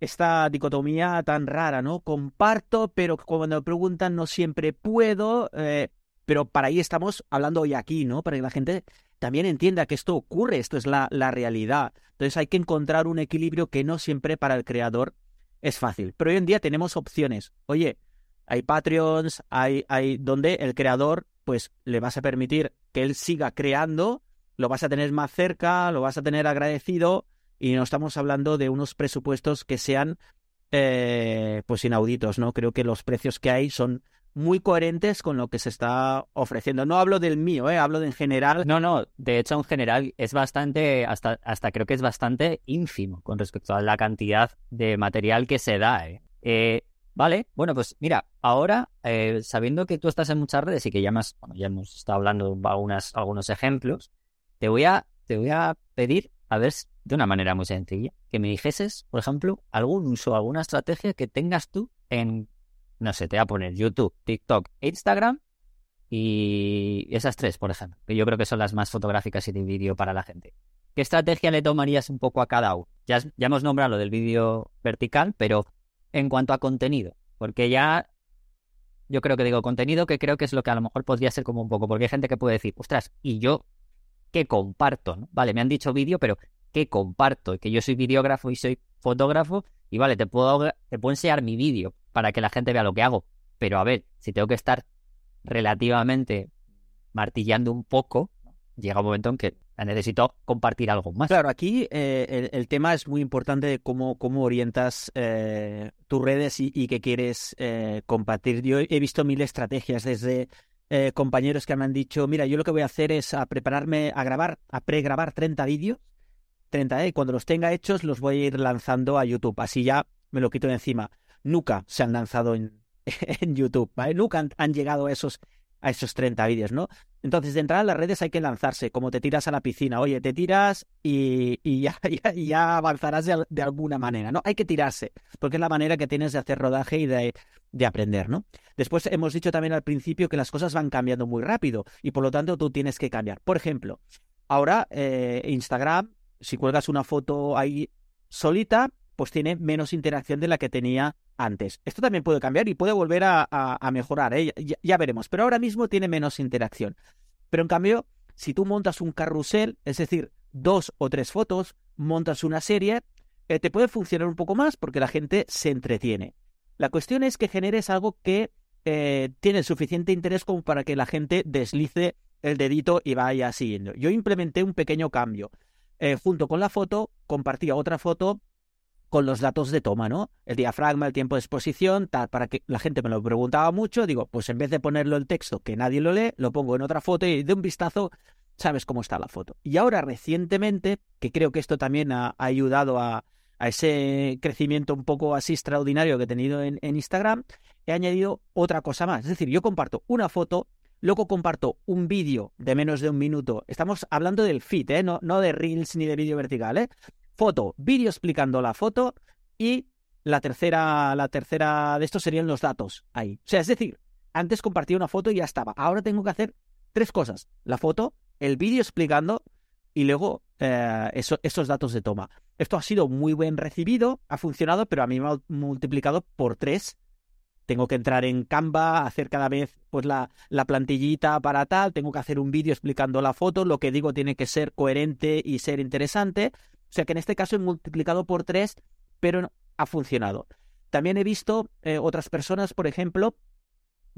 esta dicotomía tan rara, ¿no? Comparto, pero cuando me preguntan no siempre puedo, eh, pero para ahí estamos hablando hoy aquí, ¿no? Para que la gente también entienda que esto ocurre, esto es la, la realidad. Entonces hay que encontrar un equilibrio que no siempre para el creador es fácil. Pero hoy en día tenemos opciones. Oye, hay Patreons, hay, hay donde el creador, pues le vas a permitir que él siga creando, lo vas a tener más cerca, lo vas a tener agradecido y no estamos hablando de unos presupuestos que sean eh, pues inauditos, ¿no? Creo que los precios que hay son muy coherentes con lo que se está ofreciendo. No hablo del mío, ¿eh? hablo de en general. No, no, de hecho en general es bastante, hasta, hasta creo que es bastante ínfimo con respecto a la cantidad de material que se da. ¿eh? Eh, vale, bueno, pues mira, ahora eh, sabiendo que tú estás en muchas redes y que ya, más, bueno, ya hemos estado hablando algunas, algunos ejemplos, te voy, a, te voy a pedir, a ver, de una manera muy sencilla, que me dijeses, por ejemplo, algún uso, alguna estrategia que tengas tú en no sé, te voy a poner YouTube, TikTok, Instagram y esas tres, por ejemplo, que yo creo que son las más fotográficas y de vídeo para la gente. ¿Qué estrategia le tomarías un poco a cada uno? Ya, ya hemos nombrado lo del vídeo vertical, pero en cuanto a contenido, porque ya yo creo que digo contenido que creo que es lo que a lo mejor podría ser como un poco, porque hay gente que puede decir, ostras, y yo qué comparto, ¿no? Vale, me han dicho vídeo, pero ¿qué comparto? Que yo soy videógrafo y soy fotógrafo, y vale, te puedo, te puedo enseñar mi vídeo, para que la gente vea lo que hago. Pero a ver, si tengo que estar relativamente martillando un poco, llega un momento en que necesito compartir algo más. Claro, aquí eh, el, tema es muy importante de cómo, cómo orientas eh, tus redes y, qué quieres eh, compartir. Yo he visto mil estrategias desde compañeros que me han dicho, mira, yo lo que voy a hacer es a prepararme a grabar, a pregrabar 30 vídeos, 30, y cuando los tenga hechos los voy a ir lanzando a YouTube. Así ya me lo quito de encima nunca se han lanzado en, en YouTube. Nunca han, llegado a esos, a esos 30 vídeos, ¿no? Entonces, de entrar a las redes hay que lanzarse, como te tiras a la piscina. Oye, te tiras y, y ya, ya, avanzarás de, alguna manera, ¿no? Hay que tirarse, porque es la manera que tienes de hacer rodaje y de, de aprender, ¿no? Después hemos dicho también al principio que las cosas van cambiando muy rápido y por lo tanto tú tienes que cambiar. Por ejemplo, ahora eh, Instagram, si cuelgas una foto ahí solita, pues tiene menos interacción de la que tenía antes. Esto también puede cambiar y puede volver a, mejorar, ¿eh? ya, veremos, pero ahora mismo tiene menos interacción. Pero en cambio, si tú montas un carrusel, es decir, dos o tres fotos, montas una serie, eh, te puede funcionar un poco más porque la gente se entretiene. La cuestión es que generes algo que eh, tiene suficiente interés como para que la gente deslice el dedito y vaya siguiendo. Yo implementé un pequeño cambio. Eh, junto con la foto, compartía otra foto con los datos de toma, ¿no? El diafragma, el tiempo de exposición, tal, para que la gente me lo preguntaba mucho, digo, pues en vez de ponerlo el texto que nadie lo lee, lo pongo en otra foto y de un vistazo sabes cómo está la foto. Y ahora recientemente, que creo que esto también ha, ayudado a, ese crecimiento un poco así extraordinario que he tenido en, Instagram, he añadido otra cosa más. Es decir, yo comparto una foto, luego comparto un vídeo de menos de un minuto. Estamos hablando del feed, ¿eh? no, de reels ni de vídeo vertical, ¿eh? foto, vídeo explicando la foto y la tercera, la tercera de estos serían los datos ahí. O sea, es decir, antes compartía una foto y ya estaba. Ahora tengo que hacer tres cosas. La foto, el vídeo explicando y luego eh, esos datos de toma. Esto ha sido muy bien recibido, ha funcionado, pero a mí me ha multiplicado por tres. Tengo que entrar en Canva, hacer cada vez pues la, la plantillita para tal, tengo que hacer un vídeo explicando la foto, lo que digo tiene que ser coherente y ser interesante. O sea que en este caso he multiplicado por tres, pero ha funcionado. También he visto eh, otras personas, por ejemplo,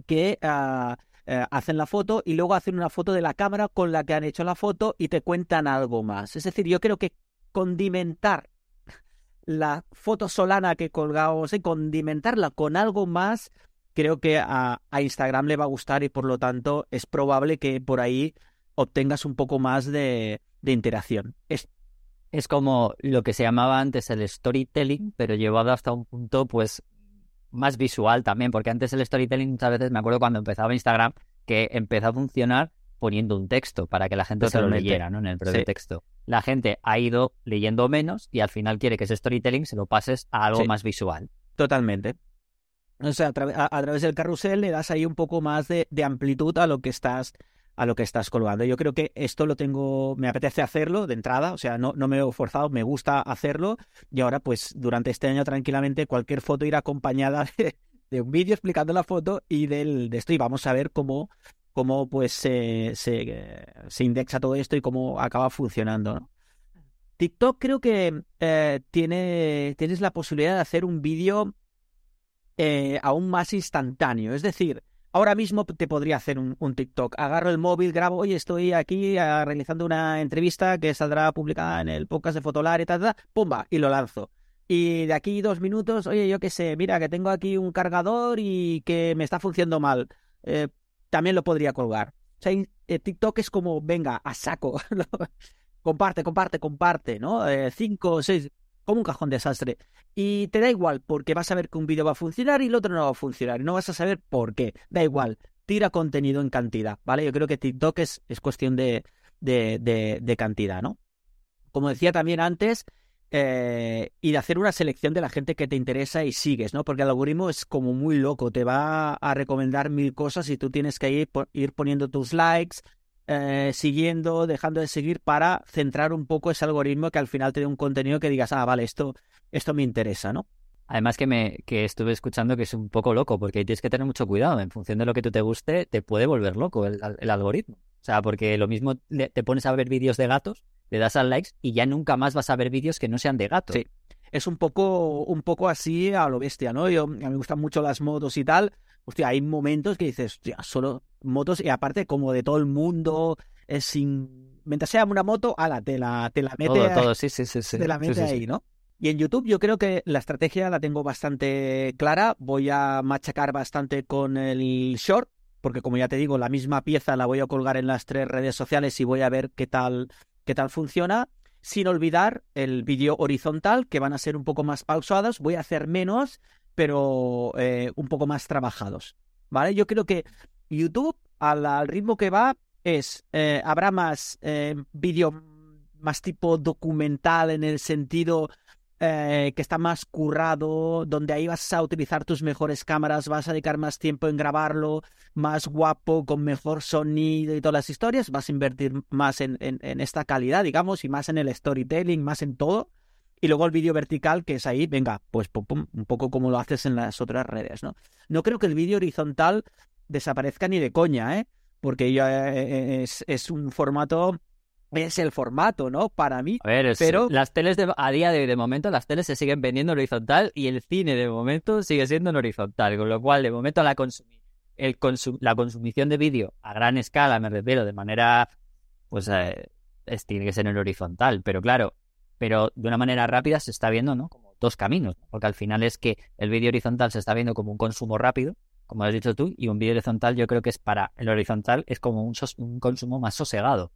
que ah, eh, hacen la foto y luego hacen una foto de la cámara con la que han hecho la foto y te cuentan algo más. Es decir, yo creo que condimentar la foto solana que colgamos y condimentarla con algo más, creo que a, Instagram le va a gustar y por lo tanto es probable que por ahí obtengas un poco más de, de interacción. Es, es como lo que se llamaba antes el storytelling, pero llevado hasta un punto, pues, más visual también, porque antes el storytelling muchas veces me acuerdo cuando empezaba Instagram que empezó a funcionar poniendo un texto para que la gente se lo leyera, ¿no? En el propio texto. La gente ha ido leyendo menos y al final quiere que ese storytelling se lo pases a algo más visual. Totalmente. O sea, a, través del carrusel le das ahí un poco más de, amplitud a lo que estás a lo que estás colgando. Yo creo que esto lo tengo, me apetece hacerlo de entrada, o sea, no, no me he forzado, me gusta hacerlo y ahora pues durante este año tranquilamente cualquier foto irá acompañada de, un vídeo explicando la foto y del, de esto y vamos a ver cómo, cómo pues se, se, indexa todo esto y cómo acaba funcionando. TikTok creo que eh, tiene, tienes la posibilidad de hacer un vídeo eh, aún más instantáneo. Es decir, ahora mismo te podría hacer un, TikTok. Agarro el móvil, grabo, oye, estoy aquí ah, realizando una entrevista que saldrá publicada en el podcast de Fotolar y tal, tal, pumba, y lo lanzo. Y de aquí dos minutos, oye, yo qué sé, mira que tengo aquí un cargador y que me está funcionando mal. Eh, también lo podría colgar. O sea, eh, TikTok es como, venga, a saco. comparte, comparte, comparte, ¿no? Eh, cinco o seis, como un cajón desastre. Y te da igual, porque vas a ver que un vídeo va a funcionar y el otro no va a funcionar. Y no vas a saber por qué. Da igual, tira contenido en cantidad, ¿vale? Yo creo que TikTok es, es cuestión de, de, de cantidad, ¿no? Como decía también antes, eh, y de hacer una selección de la gente que te interesa y sigues, ¿no? Porque el algoritmo es como muy loco, te va a recomendar mil cosas y tú tienes que ir, ir poniendo tus likes, eh, siguiendo, dejando de seguir para centrar un poco ese algoritmo que al final te dé un contenido que digas, ah, vale, esto, esto me interesa, ¿no? Además que me que estuve escuchando que es un poco loco, porque tienes que tener mucho cuidado. En función de lo que tú te guste, te puede volver loco el, el algoritmo. O sea, porque lo mismo te pones a ver vídeos de gatos le das al likes y ya nunca más vas a ver vídeos que no sean de gato. Sí. Es un poco, un poco así a lo bestia, ¿no? Yo, a mí me gustan mucho las motos y tal. Hostia, hay momentos que dices, hostia, solo motos y aparte como de todo el mundo, es sin... Mientras sea una moto, ala, te la, te la mete, todo, todo. Sí, sí, sí, Te la mete ahí, ¿no? Y en YouTube yo creo que la estrategia la tengo bastante clara. Voy a machacar bastante con el short, porque como ya te digo, la misma pieza la voy a colgar en las tres redes sociales y voy a ver qué tal qué tal funciona, sin olvidar el vídeo horizontal, que van a ser un poco más pausados, voy a hacer menos, pero eh, un poco más trabajados. ¿Vale? Yo creo que YouTube, al, ritmo que va, es, eh, habrá más eh, vídeo más tipo documental en el sentido eh, que está más currado, donde ahí vas a utilizar tus mejores cámaras, vas a dedicar más tiempo en grabarlo, más guapo, con mejor sonido y todas las historias, vas a invertir más en, en, esta calidad, digamos, y más en el storytelling, más en todo. Y luego el vídeo vertical, que es ahí, venga, pues un poco como lo haces en las otras redes, ¿no? No creo que el vídeo horizontal desaparezca ni de coña, ¿eh? Porque ya eh, es, es un formato es el formato, ¿no? Para mí. A ver, pero las teles de, a día de hoy, de momento, las teles se siguen vendiendo en horizontal y el cine de momento sigue siendo en horizontal, con lo cual de momento la, el la consumición de vídeo a gran escala, me refiero, de manera, pues eh, tiene que ser en horizontal, pero claro, pero de una manera rápida se está viendo, ¿no? Como dos caminos, porque al final es que el vídeo horizontal se está viendo como un consumo rápido, como has dicho tú, y un vídeo horizontal yo creo que es para el horizontal es como un, un consumo más sosegado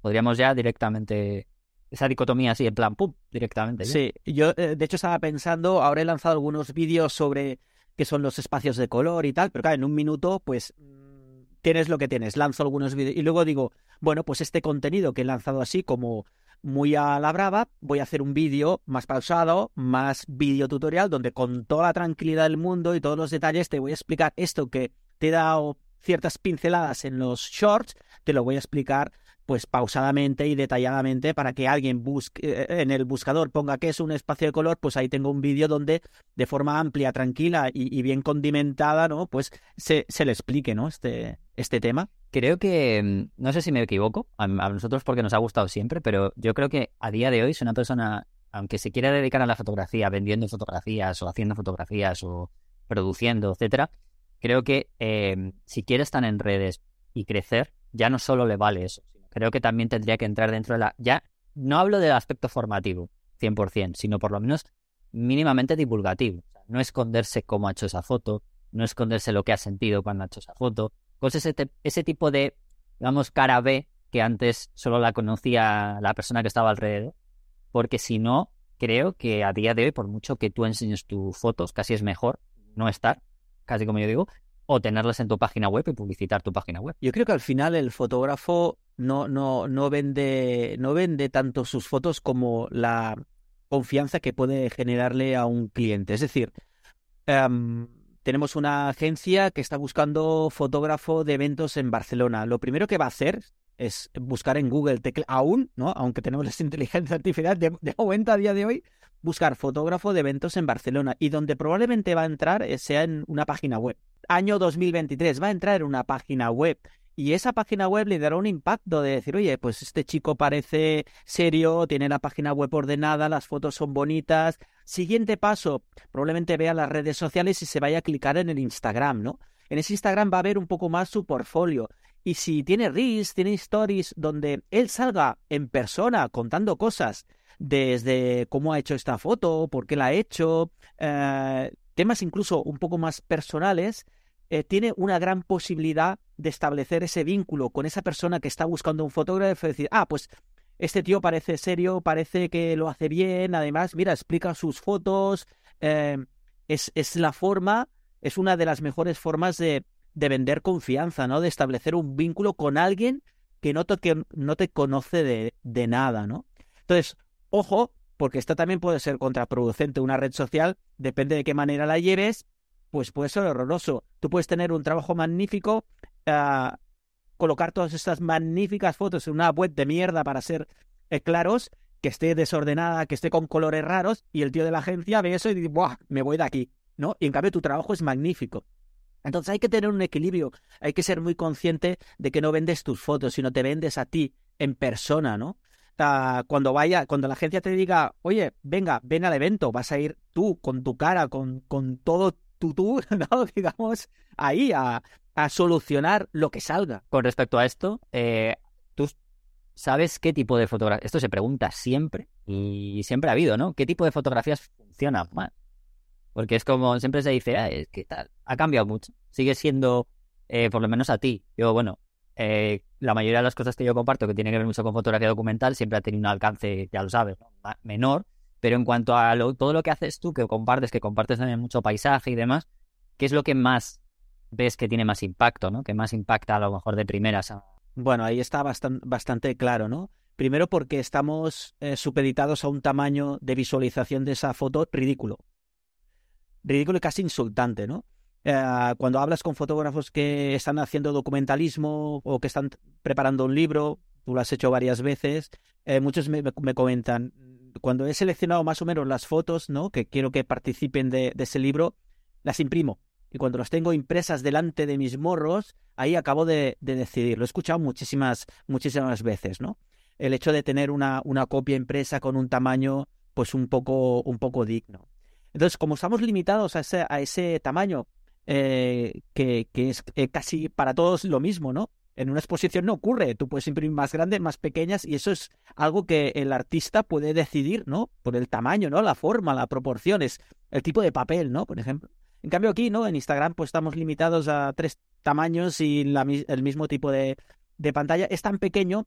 Podríamos ya directamente esa dicotomía así, en plan, pum, directamente. Sí, yo eh, de hecho estaba pensando, ahora he lanzado algunos vídeos sobre qué son los espacios de color y tal, pero claro, en un minuto, pues mm, tienes lo que tienes, lanzo algunos vídeos y luego digo, bueno, pues este contenido que he lanzado así como muy a la brava, voy a hacer un vídeo más pausado, más vídeo tutorial, donde con toda la tranquilidad del mundo y todos los detalles te voy a explicar esto que te he dado ciertas pinceladas en los shorts, te lo voy a explicar pues pausadamente y detalladamente para que alguien busque eh, en el buscador ponga que es un espacio de color, pues ahí tengo un vídeo donde de forma amplia, tranquila y, bien condimentada, ¿no? Pues se, se, le explique, ¿no? Este, este tema. Creo que, mm, no sé si me equivoco, a, nosotros porque nos ha gustado siempre, pero yo creo que a día de hoy es una persona, aunque se quiera dedicar a la fotografía, vendiendo fotografías o haciendo fotografías o produciendo, etcétera, creo que eh, si quiere estar en redes y crecer, ya no solo le vale eso, creo que también tendría que entrar dentro de la... Ya no hablo del aspecto formativo, 100%, sino por lo menos mínimamente divulgativo. no esconderse cómo ha hecho esa foto, no esconderse lo que ha sentido cuando ha hecho esa foto. Pues ese, ese tipo de, digamos, cara B que antes solo la conocía la persona que estaba alrededor. Porque si no, creo que a día de hoy, por mucho que tú enseñes tus fotos, casi es mejor no estar, casi como yo digo, o tenerlas en tu página web y publicitar tu página web. Yo creo que al final el fotógrafo no, no, no, vende, no vende tanto sus fotos como la confianza que puede generarle a un cliente. Es decir, em, tenemos una agencia que está buscando fotógrafo de eventos en Barcelona. Lo primero que va a hacer es buscar en Google aún, ¿no? Aunque tenemos la inteligencia artificial de, de momento a día de hoy, buscar fotógrafo de eventos en Barcelona y donde probablemente va a entrar sea en una página web. Año 2023 va a entrar en una página web y esa página web le dará un impacto de decir, oye, pues este chico parece serio, tiene la página web ordenada, las fotos son bonitas. Siguiente paso, probablemente vea las redes sociales y se vaya a clicar en el Instagram, ¿no? En ese Instagram va a ver un poco más su portfolio. Y si tiene reels, tiene stories donde él salga en persona contando cosas, desde cómo ha hecho esta foto, por qué la ha hecho, eh, temas incluso un poco más personales, eh, tiene una gran posibilidad de establecer ese vínculo con esa persona que está buscando un fotógrafo y decir, ah, pues este tío parece serio, parece que lo hace bien, además, mira, explica sus fotos, eh, es, es, la forma, es una de las mejores formas de, de, vender confianza, ¿no? De establecer un vínculo con alguien que no te, que no te conoce de, de nada, ¿no? Entonces, ojo, porque esta también puede ser contraproducente. Una red social, depende de qué manera la lleves, pues puede ser horroroso. Tú puedes tener un trabajo magnífico, uh, colocar todas estas magníficas fotos en una web de mierda para ser eh, claros, que esté desordenada, que esté con colores raros, y el tío de la agencia ve eso y dice, ¡buah! Me voy de aquí, ¿no? Y en cambio tu trabajo es magnífico. Entonces hay que tener un equilibrio, hay que ser muy consciente de que no vendes tus fotos, sino te vendes a ti en persona, ¿no? Cuando vaya, cuando la agencia te diga, oye, venga, ven al evento, vas a ir tú con tu cara, con, con todo tu tú, ¿no? digamos, ahí a, a, solucionar lo que salga. Con respecto a esto, eh, tú sabes qué tipo de fotografía, esto se pregunta siempre y siempre ha habido, ¿no? ¿Qué tipo de fotografías funcionan más? Porque es como siempre se dice, ah, es que tal, ha cambiado mucho, sigue siendo, eh, por lo menos a ti, yo, bueno, eh, la mayoría de las cosas que yo comparto que tienen que ver mucho con fotografía documental siempre ha tenido un alcance, ya lo sabes, menor, pero en cuanto a todo lo que haces tú, que compartes, que compartes también mucho paisaje y demás, ¿qué es lo que más ves que tiene más impacto, ¿no? Que más impacta a lo mejor de primeras. Bueno, ahí está bastante, bastante claro, ¿no? Primero porque estamos eh, supeditados a un tamaño de visualización de esa foto ridículo. Ridículo y casi insultante, ¿no? Eh, cuando hablas con fotógrafos que están haciendo documentalismo o que están preparando un libro, tú lo has hecho varias veces, eh, muchos me, comentan, cuando he seleccionado más o menos las fotos, ¿no? Que quiero que participen de, ese libro, las imprimo. Y cuando las tengo impresas delante de mis morros, ahí acabo de, decidir. Lo he escuchado muchísimas, muchísimas veces, ¿no? El hecho de tener una, una copia impresa con un tamaño, pues un poco, un poco digno. Entonces, como estamos limitados a ese, a ese tamaño, eh, que, es eh, casi para todos lo mismo, ¿no? En una exposición no ocurre, tú puedes imprimir más grandes, más pequeñas, y eso es algo que el artista puede decidir, ¿no? Por el tamaño, ¿no? La forma, la proporción, es el tipo de papel, ¿no? Por ejemplo. En cambio aquí, ¿no? En Instagram pues estamos limitados a tres tamaños y el mismo tipo de, de, pantalla. Es tan pequeño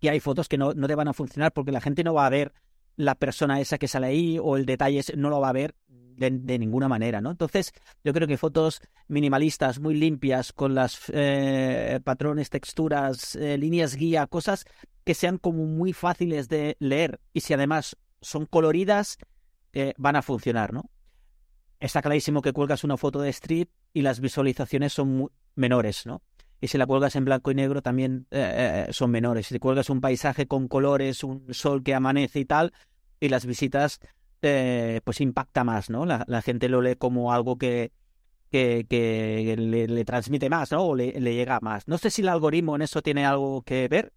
que hay fotos que no, no te van a funcionar porque la gente no va a ver la persona esa que sale ahí o el detalle no lo va a ver de, ninguna manera, ¿no? Entonces, yo creo que fotos minimalistas, muy limpias, con las eh, patrones, texturas, eh, líneas guía, cosas que sean como muy fáciles de leer y si además son coloridas, eh, van a funcionar, ¿no? Está clarísimo que cuelgas una foto de street y las visualizaciones son menores, ¿no? Y si la cuelgas en blanco y negro también son menores. Si cuelgas un paisaje con colores, un sol que amanece y tal, y las visitas eh, pues impacta más, ¿no? La, gente lo lee como algo que, que, que le, transmite más, ¿no? O le, llega más. No sé si el algoritmo en eso tiene algo que ver.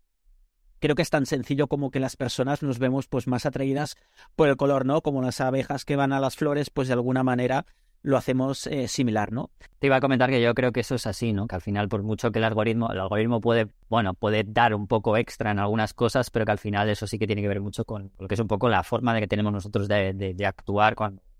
Creo que es tan sencillo como que las personas nos vemos pues más atraídas por el color, ¿no? Como las abejas que van a las flores, pues de alguna manera lo hacemos eh, similar, ¿no? Te iba a comentar que yo creo que eso es así, ¿no? Que al final, por mucho que el algoritmo, el algoritmo puede, bueno, puede dar un poco extra en algunas cosas, pero que al final eso sí que tiene que ver mucho con lo que es un poco la forma de que tenemos nosotros de, de, actuar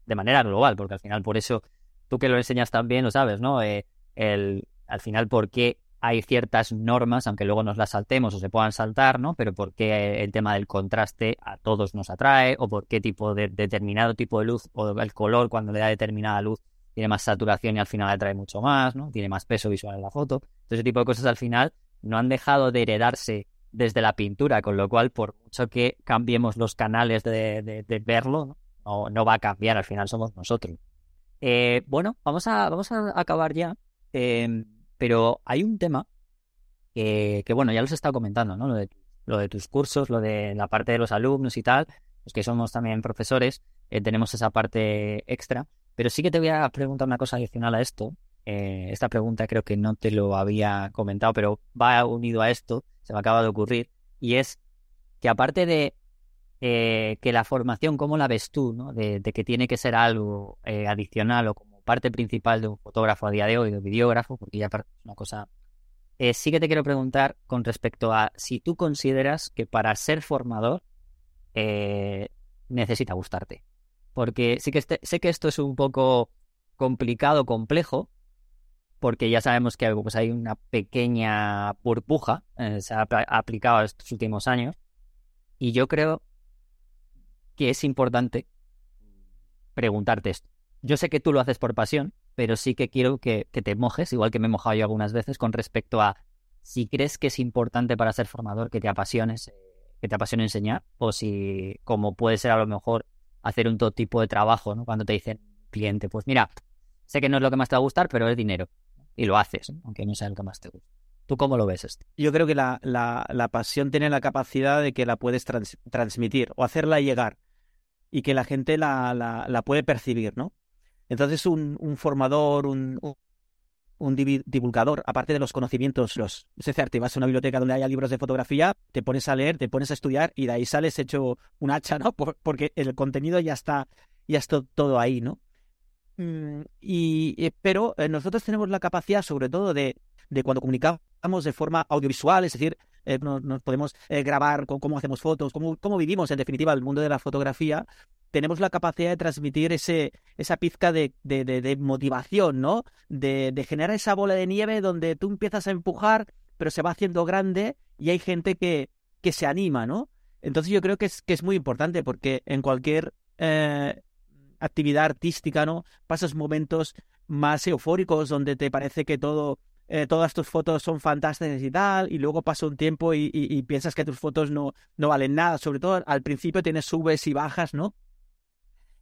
de manera global, porque al final por eso tú que lo enseñas también lo sabes, ¿no? Eh, el, al final, ¿por qué hay ciertas normas, aunque luego nos las saltemos o se puedan saltar, ¿no? Pero por qué el tema del contraste a todos nos atrae, o por qué tipo de determinado tipo de luz, o el color cuando le da determinada luz tiene más saturación y al final atrae mucho más, ¿no? Tiene más peso visual en la foto. Todo ese tipo de cosas al final no han dejado de heredarse desde la pintura, con lo cual, por mucho que cambiemos los canales de, verlo, ¿no? ¿no? va a cambiar, al final somos nosotros. Eh, bueno, vamos a, vamos a acabar ya. Eh, pero hay un tema que, bueno, ya los he estado comentando, ¿no? Lo de, lo de tus cursos, lo de la parte de los alumnos y tal, los que somos también profesores, eh, tenemos esa parte extra. Pero sí que te voy a preguntar una cosa adicional a esto. Eh, esta pregunta creo que no te lo había comentado, pero va unido a esto, se me acaba de ocurrir, y es que aparte de eh, que la formación, ¿cómo la ves tú? ¿no? De, que tiene que ser algo adicional o parte principal de un fotógrafo a día de hoy, de un videógrafo, porque ya es una cosa... Eh, sí que te quiero preguntar con respecto a si tú consideras que para ser formador eh, necesita gustarte. Porque sí que este, sé que esto es un poco complicado, complejo, porque ya sabemos que pues, hay una pequeña burbuja, eh, se ha aplicado estos últimos años, y yo creo que es importante preguntarte esto yo sé que tú lo haces por pasión, pero sí que quiero que, te mojes, igual que me he mojado yo algunas veces, con respecto a si crees que es importante para ser formador que te apasiones, eh, que te apasione enseñar, o si, como puede ser a lo mejor, hacer un todo tipo de trabajo, ¿no? Cuando te dicen cliente, pues mira, sé que no es lo que más te va a gustar, pero es dinero. Y lo haces, aunque no sea lo que más te gusta. ¿Tú cómo lo ves esto? Yo creo que la, pasión tiene la capacidad de que la puedes transmitir o hacerla llegar y que la gente la puede percibir, ¿no? Entonces, un, formador, un, un divulgador, aparte de los conocimientos, los, es decir, te vas a una biblioteca donde haya libros de fotografía, te pones a leer, te pones a estudiar y de ahí sales hecho un hacha, ¿no? porque el contenido ya está, ya está todo ahí, ¿no? Mm, y, pero eh, nosotros tenemos la capacidad, sobre todo, de, de cuando comunicamos de forma audiovisual, es decir, eh, nos, podemos eh, grabar con cómo hacemos fotos, cómo, cómo vivimos, en definitiva, el mundo de la fotografía, tenemos la capacidad de transmitir ese, esa pizca de, de, motivación, ¿no? De, generar esa bola de nieve donde tú empiezas a empujar, pero se va haciendo grande y hay gente que, que se anima, ¿no? Entonces yo creo que es, que es muy importante porque en cualquier eh, actividad artística, ¿no? Pasas momentos más eufóricos donde te parece que todo eh, todas tus fotos son fantásticas y tal, y luego pasa un tiempo y, piensas que tus fotos no, no valen nada. Sobre todo al principio tienes subes y bajas, ¿no?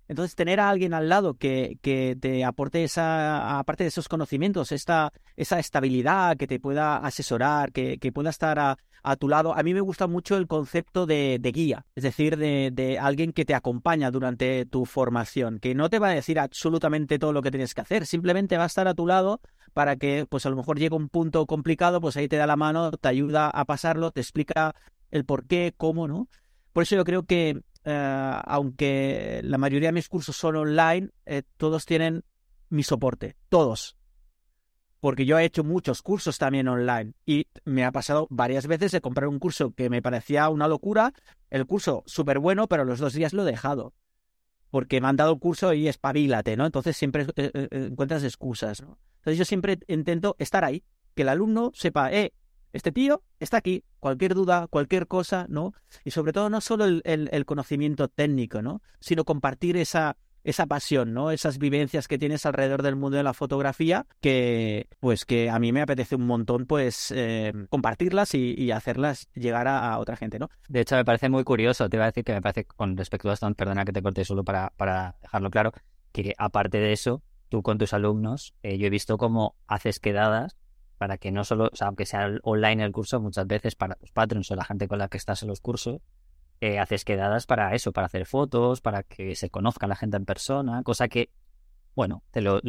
Entonces, tener a alguien al lado que, que te aporte esa, aparte de esos conocimientos, esta, esa estabilidad, que te pueda asesorar, que, que pueda estar a, a, tu lado. A mí me gusta mucho el concepto de, de guía, es decir, de, de, alguien que te acompaña durante tu formación, que no te va a decir absolutamente todo lo que tienes que hacer, simplemente va a estar a tu lado para que, pues a lo mejor llega un punto complicado, pues ahí te da la mano, te ayuda a pasarlo, te explica el por qué, cómo, ¿no? Por eso yo creo que eh, aunque la mayoría de mis cursos son online, eh, todos tienen mi soporte, todos. Porque yo he hecho muchos cursos también online y me ha pasado varias veces de comprar un curso que me parecía una locura, el curso súper bueno, pero los dos días lo he dejado. Porque me han dado el curso y espabilate, ¿no? Entonces siempre eh, encuentras excusas, ¿no? Entonces yo siempre intento estar ahí, que el alumno sepa, eh, este tío está aquí, cualquier duda, cualquier cosa, ¿no? Y sobre todo no solo el, el, conocimiento técnico, ¿no? Sino compartir esa, esa pasión, ¿no? Esas vivencias que tienes alrededor del mundo de la fotografía, que pues que a mí me apetece un montón, pues eh, compartirlas y, hacerlas llegar a, otra gente, ¿no? De hecho, me parece muy curioso, te iba a decir que me parece, con respecto a esto, perdona que te corte solo para, para dejarlo claro, que aparte de eso, tú con tus alumnos, eh, yo he visto cómo haces quedadas para que no solo, o sea, aunque sea online el curso, muchas veces para tus patrons o la gente con la que estás en los cursos, eh, haces quedadas para eso, para hacer fotos, para que se conozca la gente en persona, cosa que, bueno, te lo,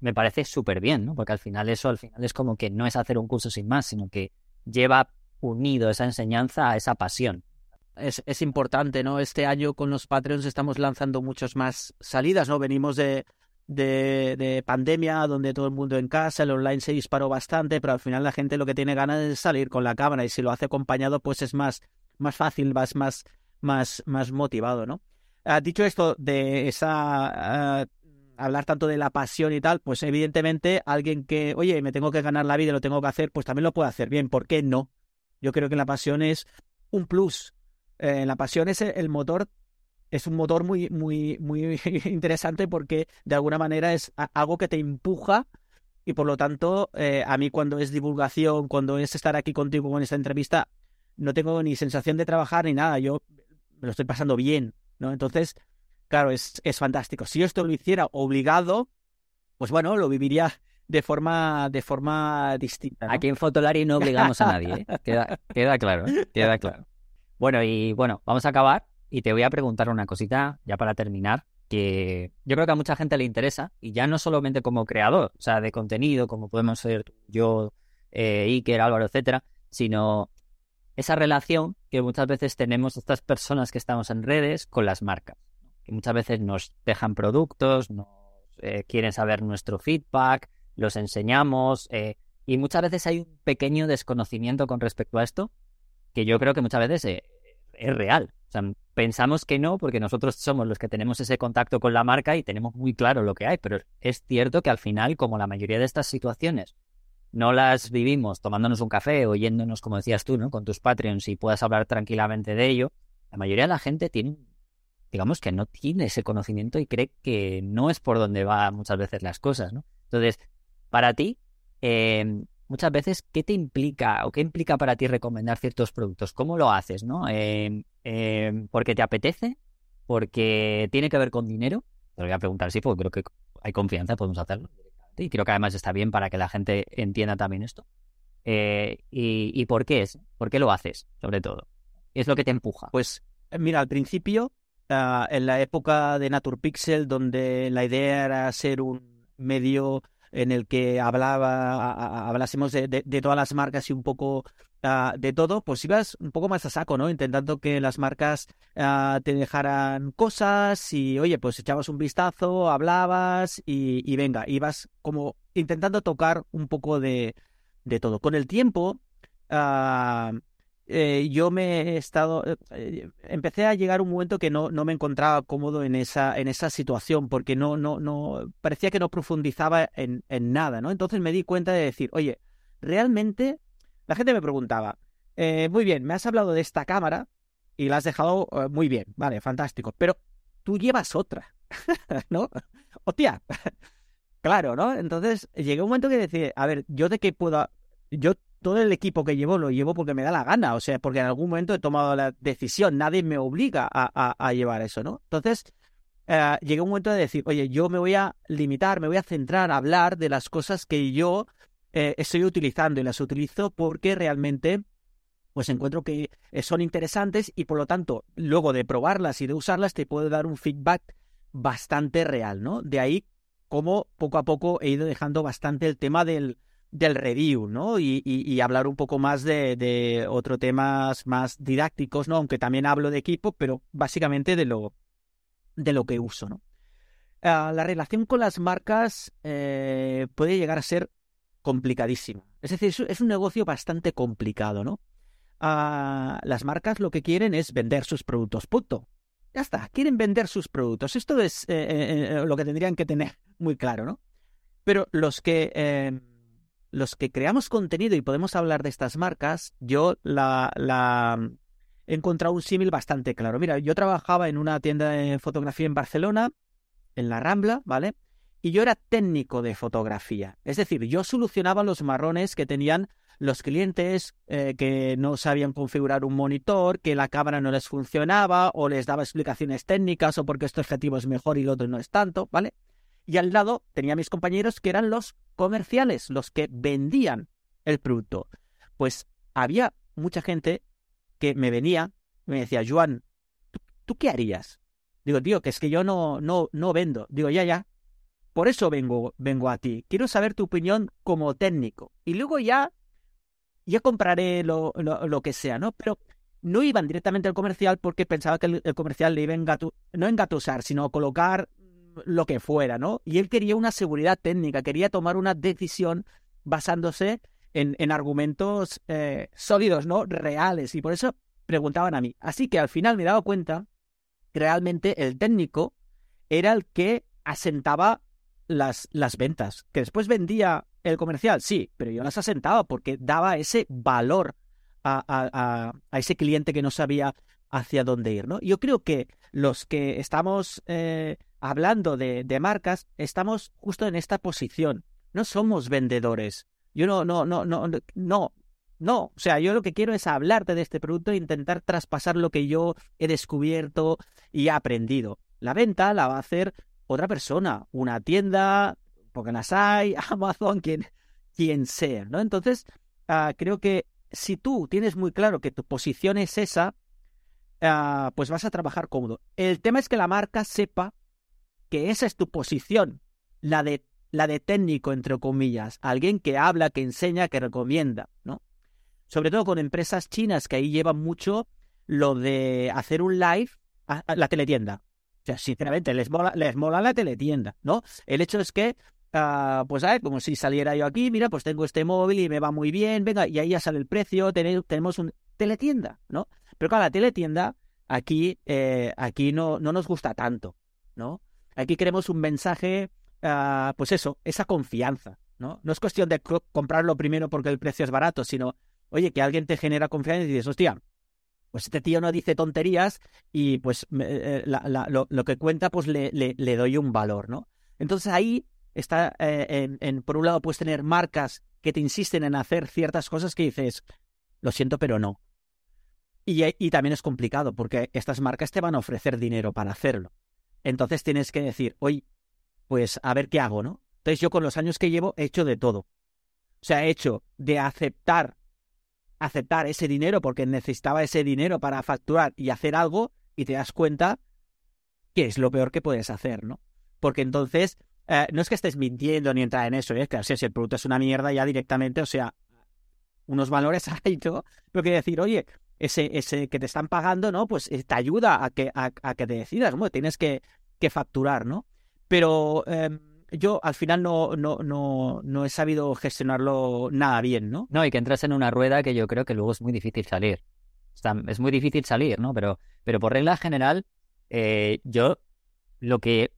me parece súper bien, ¿no? Porque al final eso, al final es como que no es hacer un curso sin más, sino que lleva unido esa enseñanza a esa pasión. Es, es importante, ¿no? Este año con los Patreons estamos lanzando muchas más salidas, ¿no? Venimos de, de, pandemia, donde todo el mundo en casa, el online se disparó bastante, pero al final la gente lo que tiene ganas es salir con la cámara y si lo hace acompañado, pues es más, más fácil, más, más, más, más motivado, ¿no? ha dicho esto de esa, ah, hablar tanto de la pasión y tal, pues evidentemente alguien que, oye, me tengo que ganar la vida, lo tengo que hacer, pues también lo puede hacer bien. ¿Por qué no? Yo creo que la pasión es un plus. Eh, la pasión es el motor, es un motor muy, muy, muy interesante porque de alguna manera es algo que te empuja y por lo tanto, eh, a mí cuando es divulgación, cuando es estar aquí contigo con esta entrevista, no tengo ni sensación de trabajar ni nada. Yo me lo estoy pasando bien, ¿no? Entonces, claro, es, es fantástico. Si yo esto lo hiciera obligado, pues bueno, lo viviría de forma, de forma distinta. Aquí en Fotolari no obligamos a nadie, ¿eh? queda, queda claro, ¿eh? queda claro. Bueno, y bueno, vamos a acabar y te voy a preguntar una cosita ya para terminar que yo creo que a mucha gente le interesa, y ya no solamente como creador, o sea, de contenido, como podemos ser yo, eh, Iker, Álvaro, etcétera, sino esa relación que muchas veces tenemos estas personas que estamos en redes con las marcas, que muchas veces nos dejan productos, nos eh, quieren saber nuestro feedback, los enseñamos, eh, y muchas veces hay un pequeño desconocimiento con respecto a esto, que yo creo que muchas veces eh, es real. Pensamos que no, porque nosotros somos los que tenemos ese contacto con la marca y tenemos muy claro lo que hay, pero es cierto que al final, como la mayoría de estas situaciones no las vivimos tomándonos un café o yéndonos, como decías tú, ¿no? con tus Patreons y puedas hablar tranquilamente de ello, la mayoría de la gente tiene, digamos que no tiene ese conocimiento y cree que no es por donde va muchas veces las cosas, ¿no? Entonces, para ti, eh, muchas veces, ¿qué te implica o qué implica para ti recomendar ciertos productos? ¿Cómo lo haces? ¿no? Eh, eh, ¿Porque te apetece? ¿Porque tiene que ver con dinero? Te lo voy a preguntar sí, porque creo que hay confianza, podemos hacerlo. Y creo que además está bien para que la gente entienda también esto. Eh, y, por qué es? ¿Por qué lo haces, sobre todo? ¿Qué es lo que te empuja? Pues mira, al principio, ah, en la época de NaturPixel, donde la idea era ser un medio en el que hablaba, hablásemos de, de, todas las marcas y un poco ah, de todo, pues ibas un poco más a saco, ¿no? Intentando que las marcas ah, te dejaran cosas y, oye, pues echabas un vistazo, hablabas y, y venga, ibas como intentando tocar un poco de, de todo. Con el tiempo, uh, eh, yo me he estado, eh, eh, empecé a llegar un momento que no, no me encontraba cómodo en esa, en esa situación, porque no, no, no, parecía que no profundizaba en, en nada, ¿no? Entonces me di cuenta de decir, oye, realmente, la gente me preguntaba, muy bien, me has hablado de esta cámara y la has dejado muy bien, vale, fantástico, pero tú llevas otra, ¿no? Hostia, claro, ¿no? Entonces llegué a un momento que decía, a ver, yo de qué puedo, yo todo el equipo que llevo lo llevo porque me da la gana, o sea, porque en algún momento he tomado la decisión, nadie me obliga a, llevar eso, ¿no? Entonces, eh, llegué a un momento de decir, oye, yo me voy a limitar, me voy a centrar a hablar de las cosas que yo eh, estoy utilizando y las utilizo porque realmente pues encuentro que eh, son interesantes y por lo tanto, luego de probarlas y de usarlas, te puedo dar un feedback bastante real, ¿no? De ahí como poco a poco he ido dejando bastante el tema del, del review, ¿no? Y, y, hablar un poco más de, de otros temas más didácticos, ¿no? Aunque también hablo de equipo, pero básicamente de lo, de lo que uso, ¿no? Ah, la relación con las marcas eh, puede llegar a ser complicadísima. Es decir, es, un negocio bastante complicado, ¿no? Ah, las marcas lo que quieren es vender sus productos, punto. Ya está, quieren vender sus productos. Esto es eh, eh, lo que tendrían que tener muy claro, ¿no? Pero los que los que creamos contenido y podemos hablar de estas marcas, yo la, la he encontrado un símil bastante claro. Mira, yo trabajaba en una tienda de fotografía en Barcelona, en la Rambla, ¿vale? Y yo era técnico de fotografía. Es decir, yo solucionaba los marrones que tenían los clientes eh, que no sabían configurar un monitor, que la cámara no les funcionaba, o les daba explicaciones técnicas, o porque este objetivo es mejor y el otro no es tanto, ¿vale? Y al lado tenía a mis compañeros que eran los comerciales, los que vendían el producto. Pues había mucha gente que me venía me decía, Juan, ¿tú, qué harías? Digo, tío, que es que yo no, no, no vendo. Digo, ya, ya. Por eso vengo, vengo a ti. Quiero saber tu opinión como técnico. Y luego ya, ya compraré lo, lo, que sea, ¿no? Pero no iban directamente al comercial porque pensaba que el, comercial le iba a no engatusar, sino colocar lo que fuera, ¿no? Y él quería una seguridad técnica, quería tomar una decisión basándose en, en argumentos eh, sólidos, ¿no? Reales. Y por eso preguntaban a mí. Así que al final me he dado cuenta que realmente el técnico era el que asentaba las, las ventas. Que después vendía el comercial, sí, pero yo las asentaba porque daba ese valor a, a, a ese cliente que no sabía hacia dónde ir, ¿no? Yo creo que los que estamos eh, hablando de, de, marcas estamos justo en esta posición. No somos vendedores. Yo no, no, no, no, no, no. O sea, yo lo que quiero es hablarte de este producto e intentar traspasar lo que yo he descubierto y he aprendido. La venta la va a hacer otra persona, una tienda, porque las hay, Amazon, quien, quien sea, ¿no? Entonces, uh, creo que si tú tienes muy claro que tu posición es esa, uh, pues vas a trabajar cómodo. El tema es que la marca sepa que esa es tu posición, la de, la de técnico, entre comillas, alguien que habla, que enseña, que recomienda, ¿no? Sobre todo con empresas chinas que ahí llevan mucho lo de hacer un live a, la teletienda. O sea, sinceramente, les mola, les mola la teletienda, ¿no? El hecho es que, uh, pues, a ver, como si saliera yo aquí, mira, pues tengo este móvil y me va muy bien, venga, y ahí ya sale el precio, tenemos un teletienda, ¿no? Pero claro, la teletienda aquí, eh, aquí no, no nos gusta tanto, ¿no? Aquí queremos un mensaje, uh, pues eso, esa confianza, ¿no? No es cuestión de comprarlo primero porque el precio es barato, sino, oye, que alguien te genera confianza y dices, hostia, pues este tío no dice tonterías y pues eh, lo, que cuenta pues le, le, doy un valor, ¿no? Entonces ahí está, eh, en, por un lado puedes tener marcas que te insisten en hacer ciertas cosas que dices, lo siento, pero no. Y, y también es complicado porque estas marcas te van a ofrecer dinero para hacerlo. Entonces tienes que decir, oye, pues a ver qué hago, ¿no? Entonces yo con los años que llevo he hecho de todo. O sea, he hecho de aceptar aceptar ese dinero porque necesitaba ese dinero para facturar y hacer algo y te das cuenta que es lo peor que puedes hacer, ¿no? Porque entonces eh, no es que estés mintiendo ni entrar en eso, es ¿eh? que o sea, si el producto es una mierda ya directamente, o sea, unos valores ¿no? Pero que decir, oye, ese, ese que te están pagando, ¿no? Pues eh, te ayuda a que, a, a que te decidas, ¿no? Tienes que, que facturar, ¿no? Pero eh, yo al final no, no, no, no he sabido gestionarlo nada bien, ¿no? No, y que entras en una rueda que yo creo que luego es muy difícil salir. O sea, es muy difícil salir, ¿no? Pero, pero por regla general, eh, yo lo que,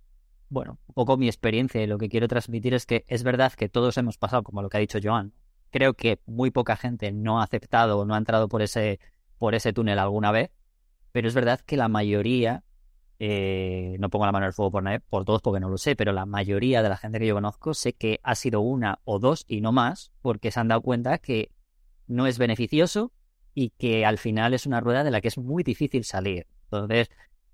bueno, un poco mi experiencia y lo que quiero transmitir es que es verdad que todos hemos pasado, como lo que ha dicho Joan. Creo que muy poca gente no ha aceptado o no ha entrado por ese, por ese túnel alguna vez, pero es verdad que la mayoría eh, no pongo la mano en el fuego por, todos porque no lo sé, pero la mayoría de la gente que yo conozco sé que ha sido una o dos y no más porque se han dado cuenta que no es beneficioso y que al final es una rueda de la que es muy difícil salir. Entonces,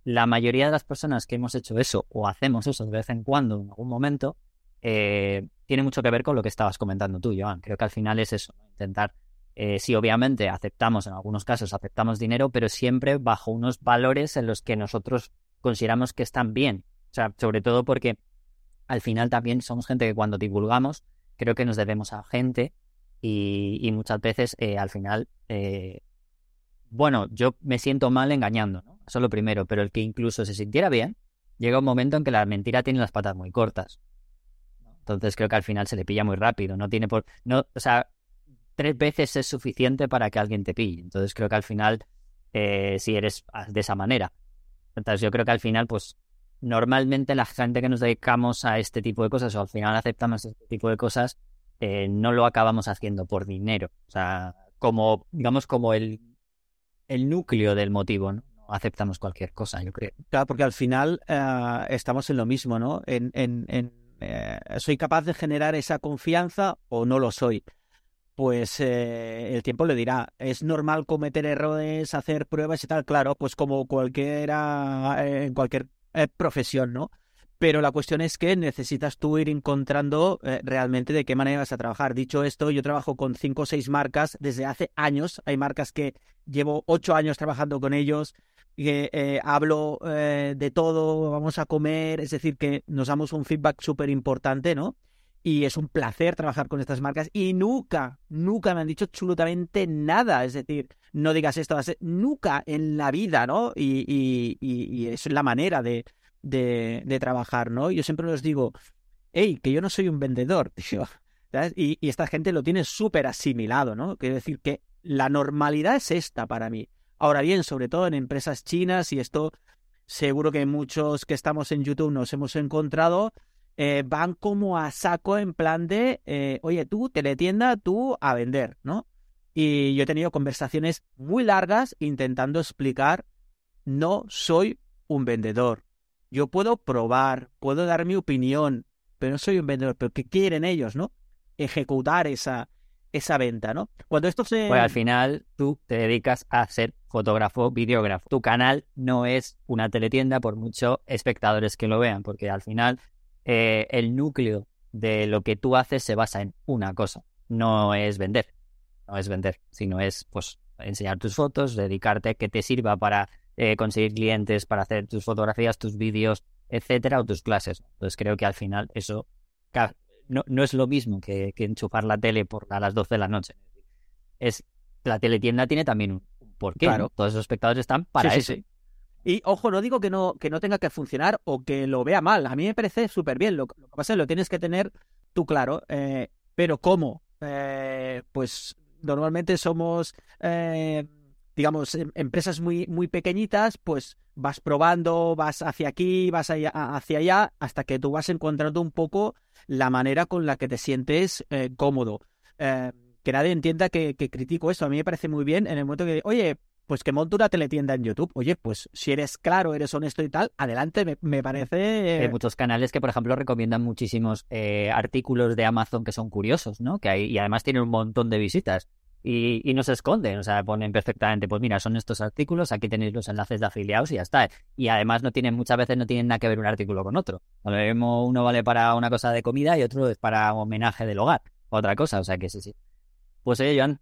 la mayoría de las personas que hemos hecho eso o hacemos eso de vez en cuando, en algún momento, eh, tiene mucho que ver con lo que estabas comentando tú, Joan. Creo que al final es eso, intentar eh, sí, obviamente aceptamos, en algunos casos aceptamos dinero, pero siempre bajo unos valores en los que nosotros consideramos que están bien. O sea, sobre todo porque al final también somos gente que cuando divulgamos creo que nos debemos a gente y, muchas veces eh, al final, eh, bueno, yo me siento mal engañando, ¿no? Eso es lo primero, pero el que incluso se sintiera bien, llega un momento en que la mentira tiene las patas muy cortas. Entonces creo que al final se le pilla muy rápido, no tiene por... No, o sea, tres veces es suficiente para que alguien te pille. Entonces creo que al final, eh, si eres de esa manera, entonces yo creo que al final, pues normalmente la gente que nos dedicamos a este tipo de cosas o al final aceptamos este tipo de cosas, eh, no lo acabamos haciendo por dinero. O sea, como, digamos, como el, el núcleo del motivo, ¿no? aceptamos cualquier cosa, yo creo. Claro, porque al final uh, estamos en lo mismo, ¿no? En, en, en eh, ¿Soy capaz de generar esa confianza o no lo soy? Pues eh, el tiempo le dirá. Es normal cometer errores, hacer pruebas y tal, claro, pues como cualquiera, eh, en cualquier eh, profesión, ¿no? Pero la cuestión es que necesitas tú ir encontrando realmente de qué manera vas a trabajar. Dicho esto, yo trabajo con cinco o seis marcas desde hace años. Hay marcas que llevo ocho años trabajando con ellos, que hablo de todo, vamos a comer, es decir, que nos damos un feedback súper importante, ¿no? Y es un placer trabajar con estas marcas y nunca, nunca me han dicho absolutamente nada. Es decir, no digas esto, nunca en la vida, ¿no? Y, y, y, es la manera de, de, trabajar, ¿no? Yo siempre les digo, hey, que yo no soy un vendedor, tío. Y, y esta gente lo tiene súper asimilado, ¿no? Quiero decir que la normalidad es esta para mí. Ahora bien, sobre todo en empresas chinas, y esto seguro que muchos que estamos en YouTube nos hemos encontrado, eh, van como a saco en plan de, eh, oye, tú, teletienda, tú a vender, ¿no? Y yo he tenido conversaciones muy largas intentando explicar, no soy un vendedor. Yo puedo probar, puedo dar mi opinión, pero no soy un vendedor. Pero ¿qué quieren ellos, no? Ejecutar esa, esa venta, ¿no? Cuando esto se... Pues al final tú te dedicas a ser fotógrafo, videógrafo. Tu canal no es una teletienda por muchos espectadores que lo vean, porque al final eh, el núcleo de lo que tú haces se basa en una cosa, no es vender, no es vender, sino es pues enseñar tus fotos, dedicarte a que te sirva para eh, conseguir clientes, para hacer tus fotografías, tus vídeos, etcétera, o tus clases. Entonces creo que al final eso no, no es lo mismo que, enchufar la tele por a las 12 de la noche. Es la teletienda tiene también un porqué. Claro. Todos esos espectadores están para eso. Y ojo, no digo que no, que no tenga que funcionar o que lo vea mal. A mí me parece súper bien. Lo, que pasa es que lo tienes que tener tú claro. Eh, pero ¿cómo? Eh, pues normalmente somos, eh, digamos, em, empresas muy, muy pequeñitas, pues vas probando, vas hacia aquí, vas hacia allá, hasta que tú vas encontrando un poco la manera con la que te sientes cómodo. que nadie entienda que, que, critico eso. A mí me parece muy bien en el momento que, oye, pues que monte una teletienda en YouTube. Oye, pues si eres claro, eres honesto y tal, adelante, me, parece... Hay muchos canales que, por ejemplo, recomiendan muchísimos eh, artículos de Amazon que son curiosos, ¿no? Que hay, y además tienen un montón de visitas. Y, y, no se esconden, o sea, ponen perfectamente, pues mira, son estos artículos, aquí tenéis los enlaces de afiliados y ya está. Y además no tienen, muchas veces no tienen nada que ver un artículo con otro. Uno vale para una cosa de comida y otro es para homenaje del hogar, otra cosa, o sea que sí, sí. Pues oye, Joan,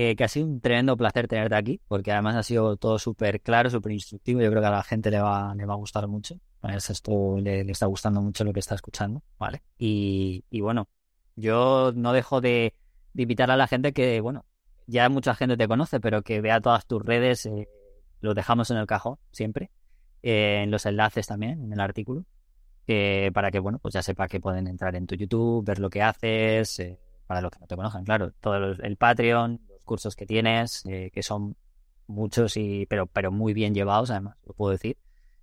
eh, que ha sido un tremendo placer tenerte aquí, porque además ha sido todo súper claro, súper instructivo. Yo creo que a la gente le va, le va a gustar mucho. A esto le, está gustando mucho lo que está escuchando, ¿vale? Y, y bueno, yo no dejo de, invitar a la gente que, bueno, ya mucha gente te conoce, pero que vea todas tus redes, eh, lo dejamos en el cajón siempre, eh, en los enlaces también, en el artículo, para que, bueno, pues ya sepa que pueden entrar en tu YouTube, ver lo que haces, para los que no te conozcan, claro, todo el Patreon, cursos que tienes, eh, que son muchos, y pero, pero muy bien llevados, además, lo puedo decir.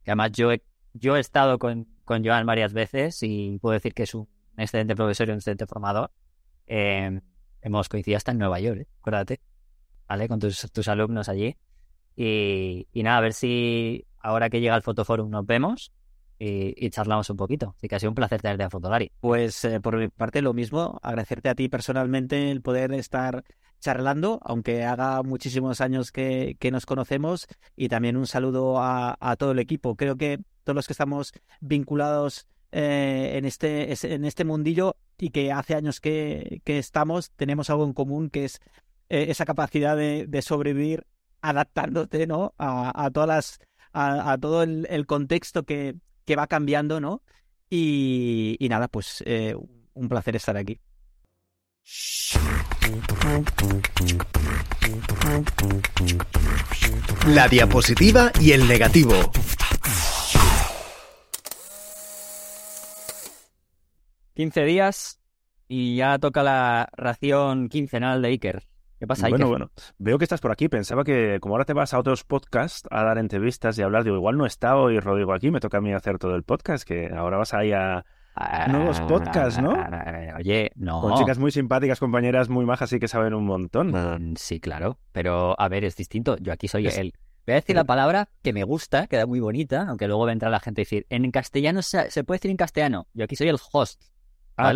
Además yo he, yo he estado con, con Joan varias veces y puedo decir que es un excelente profesor y un excelente formador. Em, hemos coincidido hasta en Nueva York, ¿eh? acuérdate, ¿vale? Con tus, tus alumnos allí. Y, y, nada, a ver si ahora que llega el Fotoforum nos vemos y, charlamos un poquito. Así que ha sido un placer tenerte a Fotolari. Pues eh, por mi parte lo mismo, agradecerte a ti personalmente el poder estar charlando, aunque haga muchísimos años que, que nos conocemos, y también un saludo a, a, todo el equipo. Creo que todos los que estamos vinculados eh, en, este, en este mundillo y que hace años que, que estamos, tenemos algo en común, que es eh, esa capacidad de, de, sobrevivir adaptándote ¿no? a, todas las a, todo el, contexto que, que va cambiando, ¿no? Y, y nada, pues eh, un placer estar aquí. La diapositiva y el negativo. Quince días y ya toca la ración quincenal de Iker. ¿Qué pasa, Bueno, bueno. Veo que estás por aquí. Pensaba que como ahora te vas a otros podcasts a dar entrevistas y hablar, digo, igual no está hoy Rodrigo aquí, me toca a mí hacer todo el podcast, que ahora vas ahí a nuevos podcasts, ¿no? Oye, no. Con chicas muy simpáticas, compañeras muy majas y que saben un montón. Mm, sí, claro. Pero, a ver, es distinto. Yo aquí soy él. Voy a decir la palabra que me gusta, queda muy bonita, aunque luego vendrá la gente a decir, en castellano se, se puede decir en castellano. Yo aquí soy el host. Ah,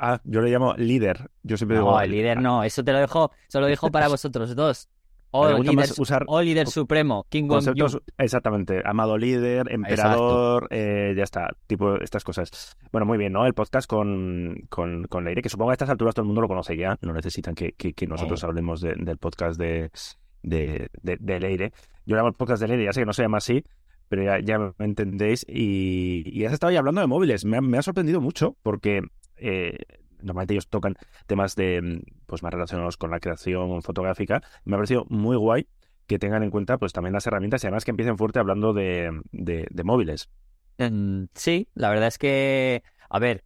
ah, yo le llamo líder. Yo siempre no, el líder no. Eso te lo dejo, se lo dejo para vosotros dos. O líder, usar o líder supremo, King conceptos, Exactamente, amado líder, emperador, eh, ya está, tipo estas cosas. Bueno, muy bien, ¿no? El podcast con, con, con Leire, que supongo que a estas alturas todo el mundo lo conoce ya, no necesitan que, que, nosotros hablemos del podcast de, de, de, Leire. Yo llamo el podcast de Leire, ya sé que no se llama así, pero ya, ya me entendéis. Y, y has estado ya hablando de móviles. Me ha, me ha sorprendido mucho porque eh, normalmente ellos tocan temas de mm, pues más relacionados con la creación fotográfica. Me ha parecido muy guay que tengan en cuenta pues también las herramientas y además que empiecen fuerte hablando de, de, móviles. Sí, la verdad es que, a ver,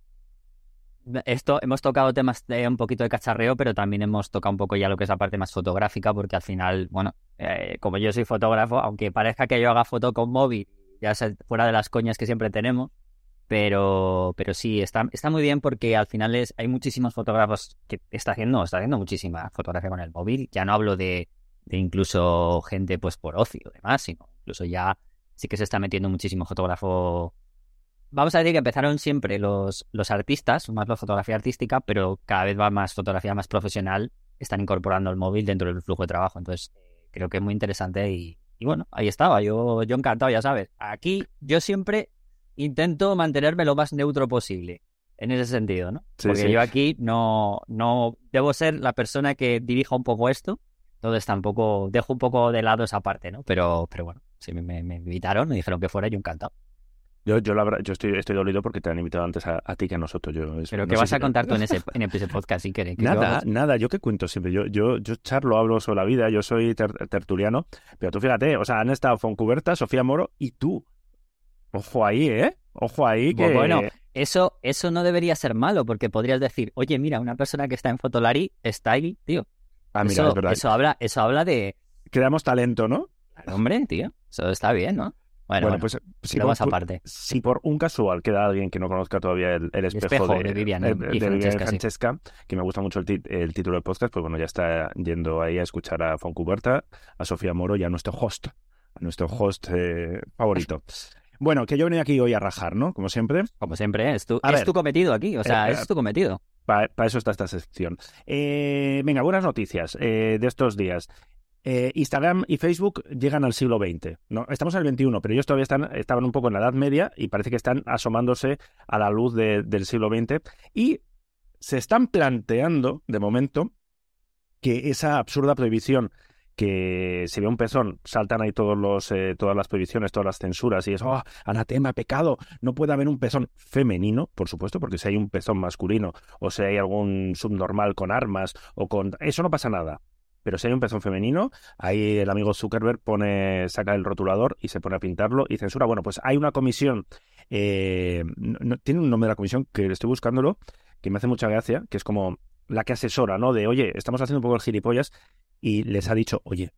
esto hemos tocado temas de un poquito de cacharreo, pero también hemos tocado un poco ya lo que es la parte más fotográfica, porque al final, bueno, eh, como yo soy fotógrafo, aunque parezca que yo haga foto con móvil ya fuera de las coñas que siempre tenemos. Pero, pero sí, está, está muy bien porque al final es, hay muchísimos fotógrafos que está haciendo, está haciendo muchísima fotografía con el móvil. Ya no hablo de, de incluso gente pues por ocio y demás, sino incluso ya sí que se está metiendo muchísimo fotógrafo. Vamos a decir que empezaron siempre los, los artistas, más la fotografía artística, pero cada vez va más fotografía más profesional, están incorporando el móvil dentro del flujo de trabajo. Entonces, creo que es muy interesante y, y bueno, ahí estaba, yo, yo encantado, ya sabes. Aquí yo siempre intento mantenerme lo más neutro posible. En ese sentido, ¿no? Porque yo aquí no, no debo ser la persona que dirija un poco esto. Entonces tampoco dejo un poco de lado esa parte, ¿no? Pero, pero bueno, si me, invitaron, me dijeron que fuera, yo encantado. Yo, yo, la, yo estoy, estoy dolido porque te han invitado antes a, ti que a nosotros. Yo, Pero ¿qué vas a contar tú en ese, en ese podcast si quieres? Nada, nada. Yo que cuento siempre. Yo, yo, yo charlo, hablo sobre la vida. Yo soy tertuliano. Pero tú fíjate, o sea, han estado Foncuberta, Sofía Moro y tú. Ojo ahí, ¿eh? Ojo ahí que... Bueno, eso, eso no debería ser malo, porque podrías decir, oye, mira, una persona que está en Fotolari está ahí, tío. Ah, mira, eso, es verdad. Eso habla, eso habla de... Creamos talento, ¿no? Hombre, tío, eso está bien, ¿no? Bueno, pues si por, aparte. si por un casual queda alguien que no conozca todavía el, espejo, de, Vivian, y Francesca, que me gusta mucho el, el, título del podcast, pues bueno, ya está yendo ahí a escuchar a Foncuberta, a Sofía Moro y a nuestro host, a nuestro host eh, favorito. Bueno, que yo venía aquí hoy a rajar, ¿no? Como siempre. Como siempre, es tu, es tu cometido aquí, o sea, eh, es tu cometido. Para eso está esta sección. Eh, venga, buenas noticias eh, de estos días. Instagram y Facebook llegan al siglo XX. ¿no? Estamos en el XXI, pero ellos todavía están, estaban un poco en la Edad Media y parece que están asomándose a la luz del siglo XX. Y se están planteando, de momento, que esa absurda prohibición que si ve un pezón, saltan ahí todos los, eh, todas las prohibiciones, todas las censuras, y es, oh, anatema, pecado, no puede haber un pezón femenino, por supuesto, porque si hay un pezón masculino, o si hay algún subnormal con armas, o con... Eso no pasa nada. Pero si hay un pezón femenino, ahí el amigo Zuckerberg pone, saca el rotulador y se pone a pintarlo y censura. Bueno, pues hay una comisión, eh, tiene un nombre de la comisión que estoy buscándolo, que me hace mucha gracia, que es como la que asesora, ¿no? De, oye, estamos haciendo un poco el gilipollas y les ha dicho, oye,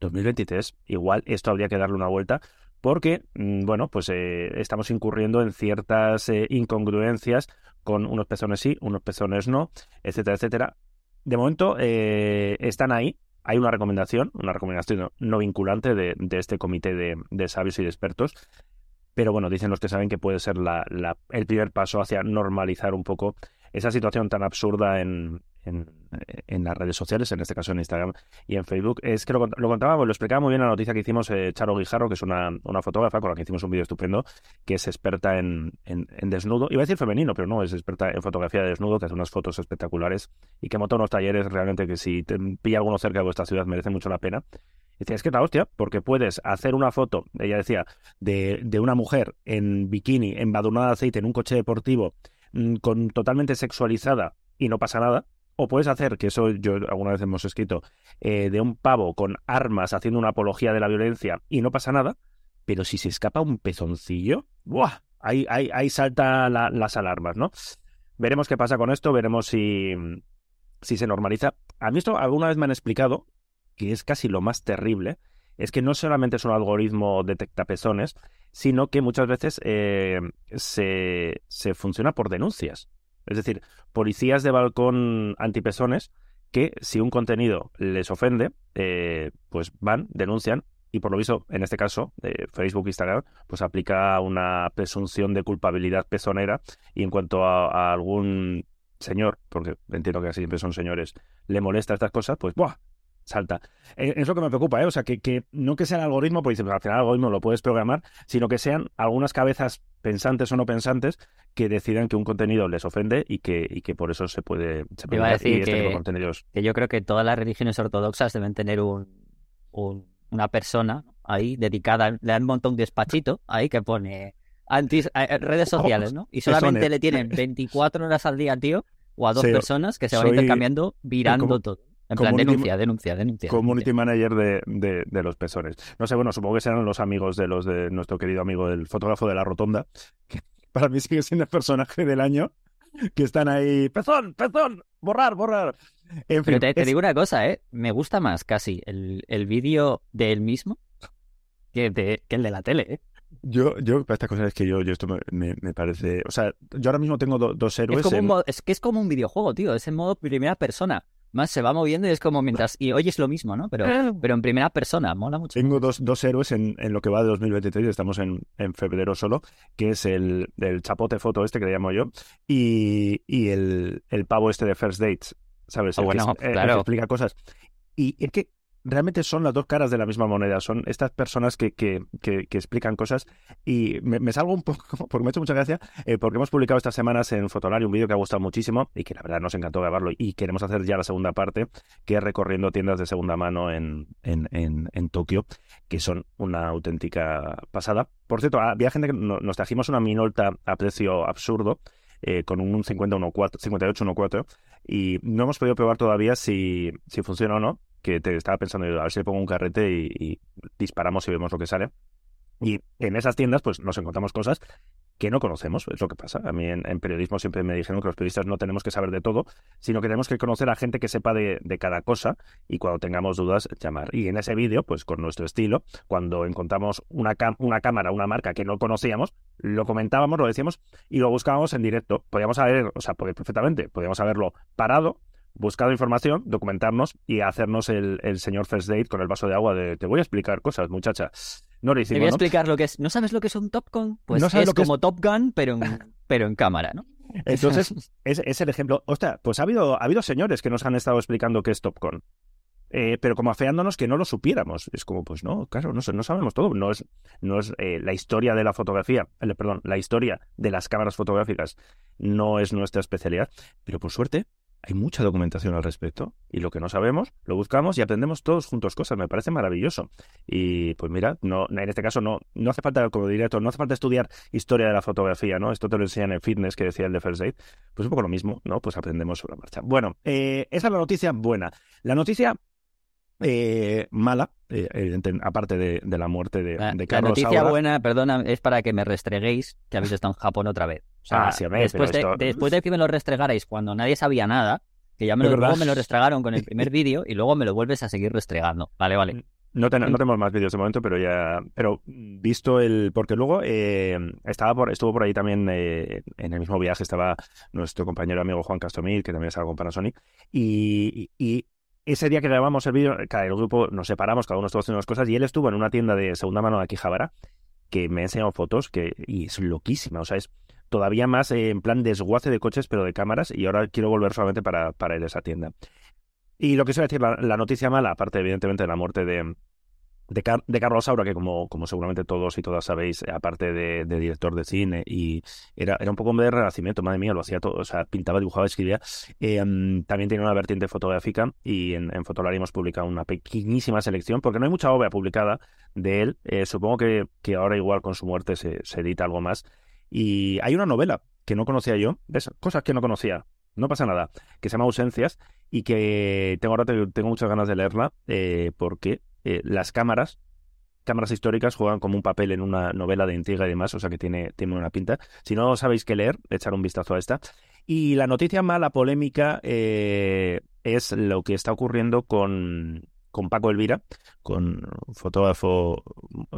2023, igual esto habría que darle una vuelta porque, mm, bueno, pues eh, estamos incurriendo en ciertas eh, incongruencias con unos pezones sí, unos pezones no, etcétera, etcétera. De momento eh, están ahí. Hay una recomendación, una recomendación no, vinculante de, este comité de, sabios y de expertos. Pero bueno, dicen los que saben que puede ser la, el primer paso hacia normalizar un poco esa situación tan absurda en, en, las redes sociales, en este caso en Instagram y en Facebook, es que lo, lo contábamos, lo explicaba muy bien la noticia que hicimos eh, Charo Guijarro, que es una, una, fotógrafa con la que hicimos un vídeo estupendo, que es experta en, en, desnudo, iba a decir femenino, pero no, es experta en fotografía de desnudo, que hace unas fotos espectaculares y que monta unos talleres realmente que si te pilla alguno cerca de vuestra ciudad merece mucho la pena. Decía, es que es la hostia, porque puedes hacer una foto, ella decía, de, de una mujer en bikini, embadurnada de aceite en un coche deportivo, mm, con totalmente sexualizada y no pasa nada, o puedes hacer, que eso yo alguna vez hemos escrito, eh, de un pavo con armas haciendo una apología de la violencia y no pasa nada, pero si se escapa un pezoncillo, ¡buah! Ahí, ahí, ahí salta las alarmas, ¿no? Veremos qué pasa con esto, veremos si, si se normaliza. A mí esto alguna vez me han explicado, que es casi lo más terrible, es que no solamente es un algoritmo detecta pezones, sino que muchas veces eh, se, se funciona por denuncias. Es decir, policías de balcón antipesones que si un contenido les ofende, eh, pues van, denuncian y por lo visto, en este caso, eh, Facebook Instagram, pues aplica una presunción de culpabilidad pezonera y en cuanto a, algún señor, porque entiendo que siempre son señores, le molesta estas cosas, pues ¡buah! salta. Eh, es lo que me preocupa, ¿eh? O sea, que, que no que sea el algoritmo, porque pues al final el algoritmo lo puedes programar, sino que sean algunas cabezas pensantes o no pensantes que decidan que un contenido les ofende y que, y que por eso se puede, se puede decir este que, contenidos. que yo creo que todas las religiones ortodoxas deben tener un, una persona ahí dedicada, le dan un montón de despachito ahí que pone anti, eh, redes sociales, ¿no? Y solamente le tienen 24 horas al día, tío, o a dos personas que se van intercambiando, virando todo. En plan, denuncia, denuncia, denuncia. Community manager de, de, los pezones. No sé, bueno, supongo que serán los amigos de los de nuestro querido amigo, el fotógrafo de la rotonda, que para mí sigue siendo el personaje del año, que están ahí, pezón, pezón, borrar, borrar. En fin, Pero te, digo una cosa, ¿eh? Me gusta más casi el, el vídeo de él mismo que, de, que el de la tele, ¿eh? Yo, yo, para estas cosas es que yo, yo esto me, me, parece. O sea, yo ahora mismo tengo dos héroes. Es, como es que es como un videojuego, tío. Es en modo primera persona. Más se va moviendo y es como mientras. Y hoy es lo mismo, ¿no? Pero, pero en primera persona, mola mucho. Tengo dos, dos héroes en, en lo que va de 2023, estamos en, en febrero solo, que es el, el chapote foto este que le llamo yo, y, y el, el pavo este de First Dates, ¿sabes? Ah, bueno, que, claro. que explica cosas. Y es que realmente son las dos caras de la misma moneda. Son estas personas que, que, que, explican cosas y me, salgo un poco, porque me ha hecho mucha gracia, eh, porque hemos publicado estas semanas en Fotolari un vídeo que ha gustado muchísimo y que la verdad nos encantó grabarlo y queremos hacer ya la segunda parte, que es recorriendo tiendas de segunda mano en, en, en, Tokio, que son una auténtica pasada. Por cierto, había gente que nos trajimos una Minolta a precio absurdo, eh, con un 50 58 1.4 y no hemos podido probar todavía si, si funciona o no, que te estaba pensando a ver si le pongo un carrete y, disparamos y vemos lo que sale. Y en esas tiendas, pues nos encontramos cosas que no conocemos, es lo que pasa. A mí en, en, periodismo siempre me dijeron que los periodistas no tenemos que saber de todo, sino que tenemos que conocer a gente que sepa de, de cada cosa y cuando tengamos dudas, llamar. Y en ese vídeo, pues con nuestro estilo, cuando encontramos una, una cámara, una marca que no conocíamos, lo comentábamos, lo decíamos y lo buscábamos en directo. Podíamos haber, o sea, perfectamente, podíamos haberlo parado, buscado información, documentarnos y hacernos el, el, señor First Date con el vaso de agua de te voy a explicar cosas, muchacha. No lo hicimos, Te voy a ¿no? explicar lo que es. ¿No sabes lo que es un Top Gun? Pues No sabes es lo que como es- Top Gun, pero en, pero en cámara, ¿no? Entonces, es, es el ejemplo. Ostras, pues ha habido, ha habido señores que nos han estado explicando qué es Topcon. Eh, pero como afeándonos que no lo supiéramos. Es como, pues no, claro, no, no sabemos todo. No es, no es eh, la historia de la fotografía, eh, perdón, la historia de las cámaras fotográficas no es nuestra especialidad. Pero por suerte, hay mucha documentación al respecto. Y lo que no sabemos, lo buscamos y aprendemos todos juntos cosas. Me parece maravilloso. Y pues mira, no, en este caso no, no hace falta, como director, no hace falta estudiar historia de la fotografía, ¿no? Esto te lo enseñan en fitness, que decía el de First Aid. Pues un poco lo mismo, ¿no? Pues aprendemos sobre la marcha. Bueno, eh, esa es la noticia buena. La noticia eh, mala, eh, evidente, aparte de, de, la muerte de, de la Carlos noticia Saura. buena, perdona, es para que me restreguéis que habéis estado en Japón otra vez. O sea, Ah, sí, hombre, después, de, pero esto- después de que me lo restregarais cuando nadie sabía nada, que ya me lo, luego me lo restregaron con el primer vídeo y luego me lo vuelves a seguir restregando. Vale, vale. No, ten- no tenemos más vídeos de momento, pero ya. Pero visto el. Porque luego eh, estaba por, estuvo por ahí también eh, en el mismo viaje, estaba nuestro compañero amigo Juan Castromil, que también es algo con Panasonic. Y, y ese día que grabamos el vídeo, cada el grupo nos separamos, cada uno estuvo haciendo unas cosas, y él estuvo en una tienda de segunda mano de Akihabara, que me ha enseñado fotos, que, y es loquísima. O sea, es todavía más eh, en plan desguace de coches, pero de cámaras, y ahora quiero volver solamente para, para ir a esa tienda. Y lo que se decir, la, la noticia mala, aparte evidentemente de la muerte de, de, Car- de Carlos Saura, que como, como seguramente todos y todas sabéis, aparte de, director de cine, y era, era un poco de renacimiento, madre mía, lo hacía todo, o sea, pintaba, dibujaba, escribía. Mm, también tiene una vertiente fotográfica y en, en Fotolari hemos publicado una pequeñísima selección, porque no hay mucha obra publicada de él. Eh, supongo que, que ahora igual con su muerte se, se edita algo más. Y hay una novela que no conocía yo, cosas que no conocía, no pasa nada, que se llama Ausencias y que tengo ahora te- tengo muchas ganas de leerla eh, porque eh, las cámaras, cámaras históricas juegan como un papel en una novela de intriga y demás, o sea que tiene, tiene una pinta. Si no sabéis qué leer, echar un vistazo a esta. Y la noticia mala, polémica, eh, es lo que está ocurriendo con, con Paco Elvira, con un fotógrafo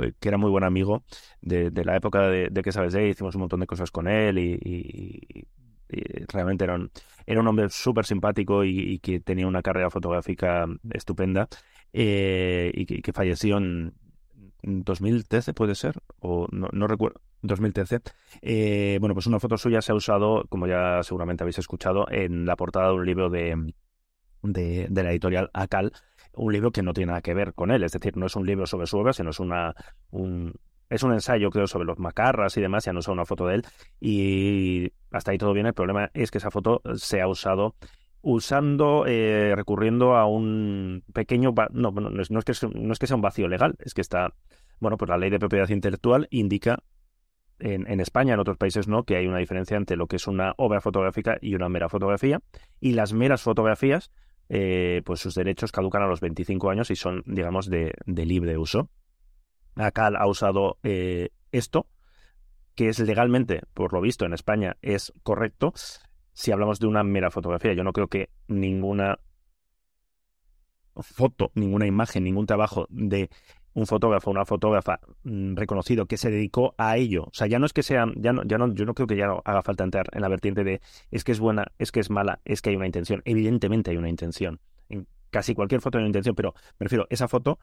eh, que era muy buen amigo de, la época de, que sabes de, hicimos un montón de cosas con él y, realmente era un, era un hombre súper simpático y, que tenía una carrera fotográfica estupenda eh, y, que, y que falleció en 2013, puede ser, o no, no recuerdo, 2013. Eh, bueno, pues una foto suya se ha usado, como ya seguramente habéis escuchado, en la portada de un libro de, de, de la editorial Acal, un libro que no tiene nada que ver con él, es decir, no es un libro sobre su obra, sino es una, un, es un ensayo, creo, sobre los macarras y demás, ya no es una foto de él, y hasta ahí todo bien. El problema es que esa foto se ha usado usando, eh, recurriendo a un pequeño, no, no, no es, no es que, no es que sea un vacío legal, es que está, bueno, pues la ley de propiedad intelectual indica en, en España, en otros países no, que hay una diferencia entre lo que es una obra fotográfica y una mera fotografía, y las meras fotografías, eh, pues sus derechos caducan a los 25 años y son, digamos, de, libre uso. Acal ha usado eh, esto, que es legalmente, por lo visto, en España es correcto si hablamos de una mera fotografía. Yo no creo que ninguna foto, ninguna imagen, ningún trabajo de un fotógrafo, una fotógrafa mm, reconocido que se dedicó a ello. O sea, ya no es que sea, ya no, ya no, yo no creo que ya no haga falta entrar en la vertiente de es que es buena, es que es mala, es que hay una intención. Evidentemente hay una intención. En casi cualquier foto hay una intención, pero me refiero, esa foto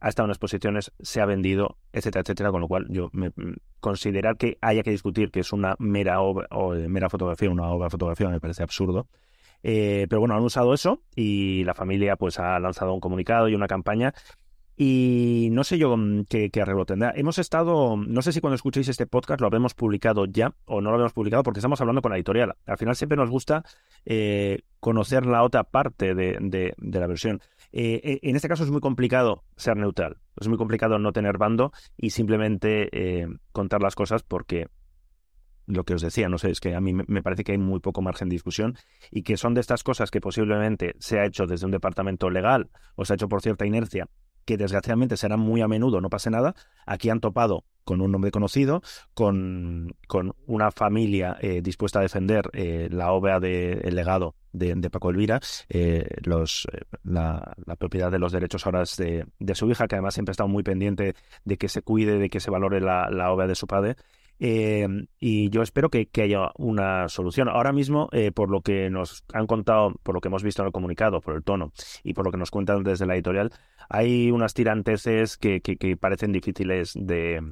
ha estado en exposiciones, se ha vendido, etcétera, etcétera, con lo cual yo me, mm, considerar que haya que discutir que es una mera obra o mera fotografía, una obra de fotografía me parece absurdo. Eh, pero bueno, han usado eso y la familia pues ha lanzado un comunicado y una campaña y no sé yo mm, qué, arreglo tendrá. Hemos estado, no sé si cuando escuchéis este podcast lo habremos publicado ya o no lo habíamos publicado porque estamos hablando con la editorial. Al final siempre nos gusta eh, conocer la otra parte de, la versión. Eh, eh, en este caso es muy complicado ser neutral. Es muy complicado no tener bando y simplemente contar las cosas porque lo que os decía, no sé, es que a mí me parece que hay muy poco margen de discusión y que son de estas cosas que posiblemente se ha hecho desde un departamento legal o se ha hecho por cierta inercia que desgraciadamente será muy a menudo, no pase nada, aquí han topado con un nombre conocido, con, con una familia eh, dispuesta a defender eh, la obra del de, legado de, Paco Elvira, eh, los, la, propiedad de los derechos ahora de, de, su hija, que además siempre ha estado muy pendiente de que se cuide, de que se valore la, la obra de su padre. Em, y yo espero que, haya una solución. Ahora mismo, eh, por lo que nos han contado, por lo que hemos visto en el comunicado, por el tono y por lo que nos cuentan desde la editorial, hay unas tiranteses que, que, parecen difíciles de,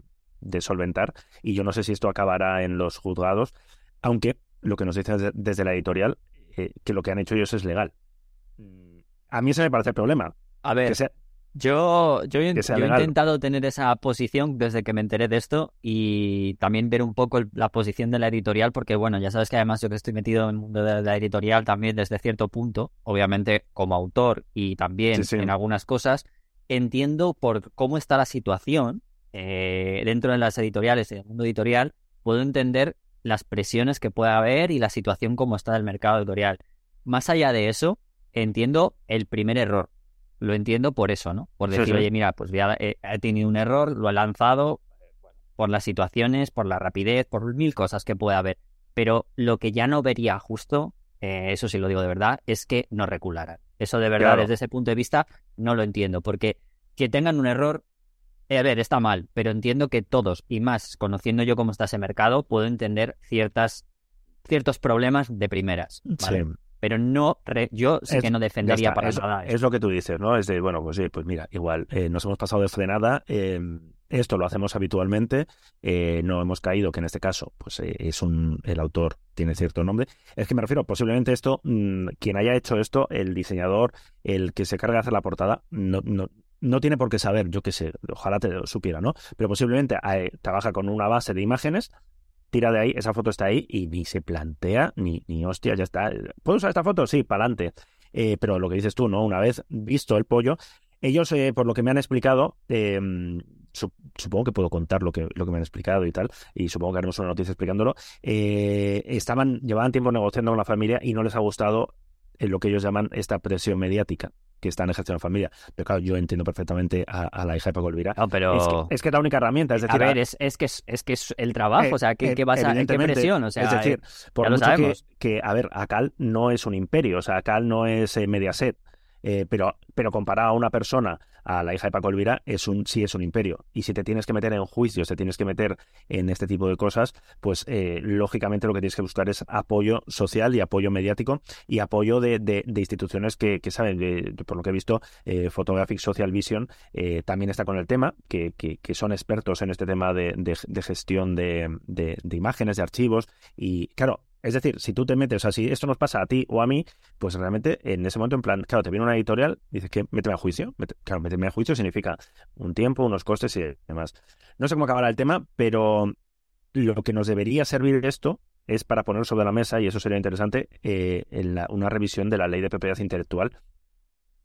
solventar y yo no sé si esto acabará en los juzgados, aunque lo que nos dicen desde la editorial, eh, que lo que han hecho ellos es legal. A mí ese me parece el problema. A ver, yo, yo, he, intentado tener esa posición desde que me enteré de esto y también ver un poco la posición de la editorial, porque bueno, ya sabes que además yo que estoy metido en el mundo de la editorial también desde cierto punto, obviamente como autor y también en algunas cosas, entiendo por cómo está la situación eh, dentro de las editoriales, en el mundo editorial, puedo entender las presiones que pueda haber y la situación como está del mercado editorial. Más allá de eso, entiendo el primer error lo entiendo por eso, ¿no? Por decir, oye, mira, pues ya he, tenido un error, lo he lanzado por las situaciones, por la rapidez, por mil cosas que puede haber. Pero lo que ya no vería justo, eh, eso sí lo digo de verdad, es que no recularan. Eso de verdad, desde ese punto de vista, no lo entiendo. Porque que tengan un error, eh, a ver, está mal, pero entiendo que todos, y más conociendo yo cómo está ese mercado, puedo entender ciertas, ciertos problemas de primeras. ¿vale? Sí pero no yo sé que no defendería para nada. Es lo que tú dices, ¿no? Es de, bueno, pues sí, pues mira, igual eh, nos hemos pasado de frenada, eh, esto lo hacemos habitualmente, eh, no hemos caído, que en este caso, pues es un, el autor tiene cierto nombre. Es que me refiero, posiblemente esto, mm, quien haya hecho esto, el diseñador, el que se carga de hacer la portada, no, no, no tiene por qué saber, yo qué sé, ojalá te lo supiera, ¿no? Pero posiblemente trabaja con una base de imágenes tira de ahí, esa foto está ahí y ni se plantea, ni, ni hostia, ya está. ¿Puedo usar esta foto? Sí, para adelante. Eh, pero lo que dices tú, ¿no? Una vez visto el pollo, ellos, eh, por lo que me han explicado, em, supongo que puedo contar lo que, lo que me han explicado y tal, y supongo que haremos una noticia explicándolo, eh, estaban, llevaban tiempo negociando con la familia y no les ha gustado lo que ellos llaman esta presión mediática que están ejerciendo la familia. Pero claro, yo entiendo perfectamente a, la hija de Paco Elvira. No, pero... Es que, es la única herramienta. Es decir, a ver, es, es, que, es, que es el trabajo, o sea, ¿qué, qué vas a, ¿qué presión? O sea, es decir, por mucho que, que, a ver, Acal no es un imperio, o sea, Acal no es eh, Mediaset. Eh, pero, pero comparado a una persona, a la hija de Paco Elvira, es un, sí es un imperio. Y si te tienes que meter en juicios, te tienes que meter en este tipo de cosas, pues eh, lógicamente lo que tienes que buscar es apoyo social y apoyo mediático y apoyo de, de, instituciones que, que saben, por lo que he visto, eh, Photographic Social Vision eh, también está con el tema, que, que, que, son expertos en este tema de, de gestión de, imágenes, de archivos. Y claro, es decir, si tú te metes, o sea, si esto nos pasa a ti o a mí, pues realmente en ese momento, en plan, claro, te viene una editorial, dices que méteme a juicio. claro, méteme a juicio significa un tiempo, unos costes y demás. No sé cómo acabará el tema, pero lo que nos debería servir esto es para poner sobre la mesa, y eso sería interesante, eh, en una revisión de la ley de propiedad intelectual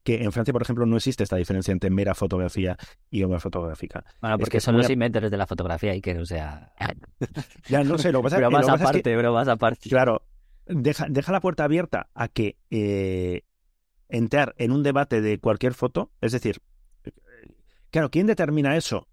que en Francia, por ejemplo, no existe esta diferencia entre mera fotografía y obra fotográfica. Bueno, porque son los inventores de la fotografía y que, o sea... ya, no sé, lo que pasa, pero más aparte, pero más aparte. Claro, deja, deja la puerta abierta a que eh, entrar en un debate de cualquier foto, es decir, claro, ¿quién determina eso?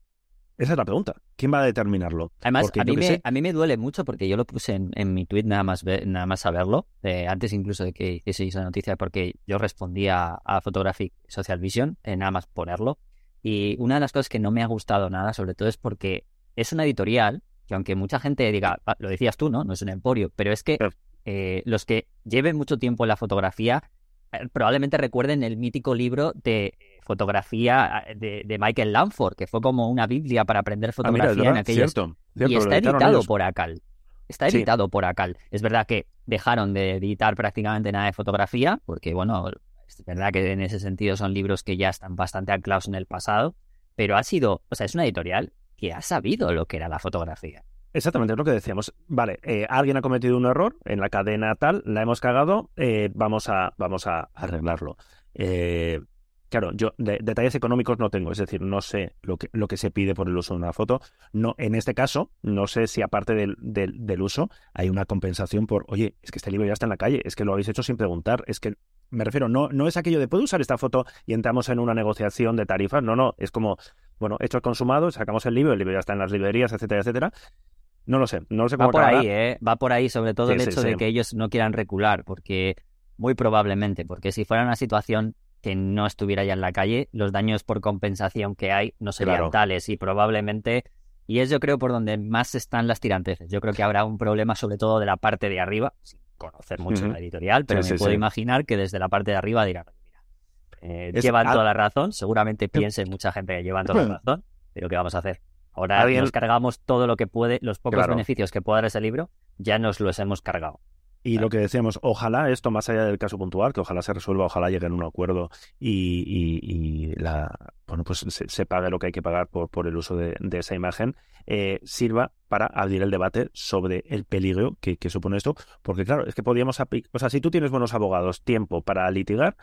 Esa es la pregunta. ¿Quién va a determinarlo? Además, a mí, me, a mí, me, duele mucho porque yo lo puse en, mi tweet nada más, nada más saberlo, eh, antes incluso de que hiciese esa noticia, porque yo respondía a Photographic Social Vision, eh, nada más ponerlo. Y una de las cosas que no me ha gustado nada, sobre todo, es porque es una editorial que aunque mucha gente diga, ah, lo decías tú, ¿no? No es un emporio, pero es que eh, los que lleven mucho tiempo en la fotografía eh, probablemente recuerden el mítico libro de fotografía eh, de, Michael Lanford, que fue como una biblia para aprender ah, fotografía en aquellos... Cierto, y está editado por Acal. Está editado por Acal. Es verdad que dejaron de editar prácticamente nada de fotografía, porque bueno, es verdad que en ese sentido son libros que ya están bastante anclados en el pasado, pero ha sido, o sea, es una editorial que ha sabido lo que era la fotografía. Exactamente, es lo que decíamos. Vale, eh, alguien ha cometido un error en la cadena tal, la hemos cagado, eh, vamos, a, vamos a arreglarlo. Eh, claro, yo detalles económicos no tengo, es decir, no sé lo que, lo que se pide por el uso de una foto. No, en este caso, no sé si aparte del, del, uso hay una compensación por, oye, es que este libro ya está en la calle, es que lo habéis hecho sin preguntar, es que me refiero, no, no es aquello de, ¿puedo usar esta foto y entramos en una negociación de tarifas? No, no, es como, bueno, hecho consumado, sacamos el libro, el libro ya está en las librerías, etcétera, etcétera. No lo sé, no lo sé cómo Va por ahí, ¿eh? Va por ahí, sobre todo el hecho de que ellos no quieran recular, porque muy probablemente, porque si fuera una situación que no estuviera ya en la calle, los daños por compensación que hay no serían tales y probablemente, y es yo creo por donde más están las tiranteces. Yo creo que habrá un problema sobre todo de la parte de arriba, sin conocer mucho la editorial, pero me puedo imaginar que desde la parte de arriba dirán, mira, eh, llevan toda la razón, seguramente piensen mucha gente que llevan toda la razón, pero ¿qué vamos a hacer? Ahora nos cargamos todo lo que puede, los pocos beneficios que pueda dar ese libro, ya nos los hemos cargado. Y lo que decíamos, ojalá esto, más allá del caso puntual, que ojalá se resuelva, ojalá lleguen a un acuerdo y, y, la, bueno, pues se, pague lo que hay que pagar por, por el uso de, esa imagen, eh, sirva para abrir el debate sobre el peligro que, que supone esto. Porque claro, es que podíamos o sea, si tú tienes buenos abogados, tiempo para litigar,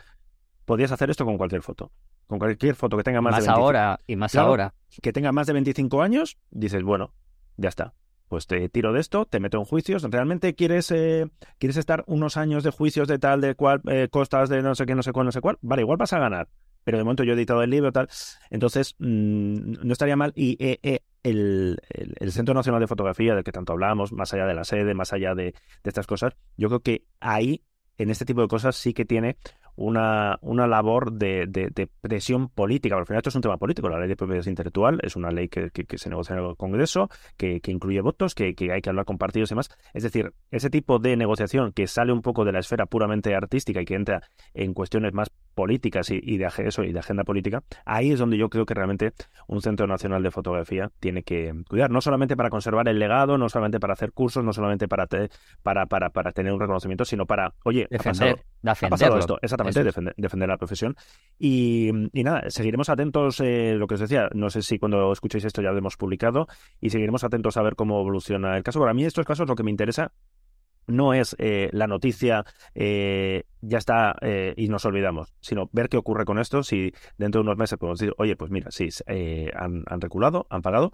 podías hacer esto con cualquier foto. Con cualquier foto que tenga más, de 25. ahora y más ahora. Que tenga más de 25 años, dices, bueno, ya está pues te tiro de esto, te meto en juicios. ¿Realmente quieres, eh, quieres estar unos años de juicios de tal, de cual, eh, costas de no sé qué, no sé cuál, no sé cuál? Vale, igual vas a ganar. Pero de momento yo he editado el libro, tal. Entonces, mm, no estaría mal. Y eh, el, el, Centro Nacional de Fotografía, del que tanto hablamos, más allá de la sede, más allá de, de estas cosas, yo creo que ahí, en este tipo de cosas, sí que tiene una, una labor de, de, presión política. Porque al final esto es un tema político. La ley de propiedad intelectual es una ley que, que, se negocia en el Congreso, que, que incluye votos, que, hay que hablar con partidos y demás. Es decir, ese tipo de negociación que sale un poco de la esfera puramente artística y que entra en cuestiones más políticas y, y de eso y de agenda política, ahí es donde yo creo que realmente un Centro Nacional de Fotografía tiene que cuidar, no solamente para conservar el legado, no solamente para hacer cursos, no solamente para, para, para, para tener un reconocimiento, sino para, oye, defender, ha pasado, esto, exactamente, defender, defender, la profesión. Y, y nada, seguiremos atentos, eh, lo que os decía, no sé si cuando escuchéis esto ya lo hemos publicado, y seguiremos atentos a ver cómo evoluciona el caso. Para mí estos casos lo que me interesa no es eh, la noticia eh, ya está eh, y nos olvidamos, sino ver qué ocurre con esto, si dentro de unos meses podemos decir, oye, pues mira, sí, han, reculado, han pagado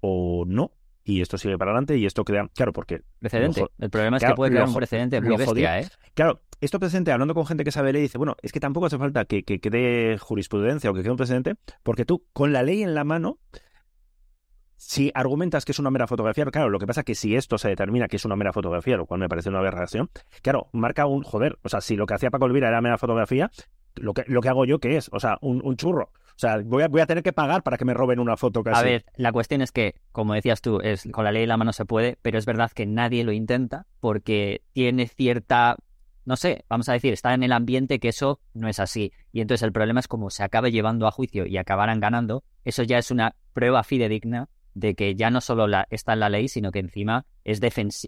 o no, y esto sigue para adelante y esto crea, claro, porque... Precedente. el problema es que puede crear un precedente muy bestia, ¿eh? Claro, esto precedente, hablando con gente que sabe ley, dice, bueno, es que tampoco hace falta que, que, que jurisprudencia o que quede un precedente, porque tú, con la ley en la mano, si argumentas que es una mera fotografía, claro, lo que pasa es que si esto se determina que es una mera fotografía, lo cual me parece una aberración, claro, marca un joder. O sea, si lo que hacía Paco Elvira era mera fotografía, lo que, lo que hago yo, ¿qué es? O sea, un, churro. O sea, voy a, voy a tener que pagar para que me roben una foto casi. A ver, la cuestión es que, como decías tú, es con la ley en la mano se puede, pero es verdad que nadie lo intenta porque tiene cierta no sé, vamos a decir, está en el ambiente que eso no es así. Y entonces el problema es como se acabe llevando a juicio y acabaran ganando, eso ya es una prueba fidedigna de que ya no solo la, está en la ley, sino que encima es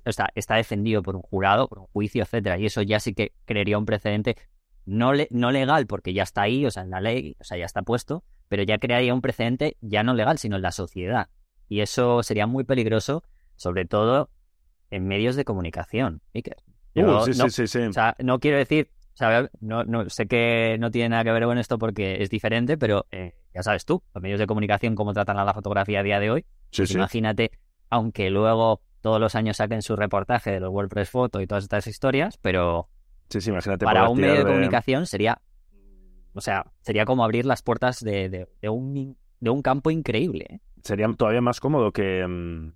o sea, está defendido por un jurado, por un juicio, etcétera. Y eso ya sí que crearía un precedente no, no legal, porque ya está ahí, o sea, en la ley, o sea, ya está puesto, pero ya crearía un precedente ya no legal, sino en la sociedad. Y eso sería muy peligroso, sobre todo en medios de comunicación. Uh, sí, sí, sí, O sea, no quiero decir no, no, sé que no tiene nada que ver con esto porque es diferente, pero eh, ya sabes tú, los medios de comunicación, cómo tratan a la fotografía a día de hoy. Imagínate, aunque luego todos los años saquen su reportaje de los WordPress Photo y todas estas historias, pero sí, sí, imagínate para un medio de, comunicación sería, o sea, sería como abrir las puertas de, de, un, de un campo increíble. ¿eh? Sería todavía más cómodo que... Mm,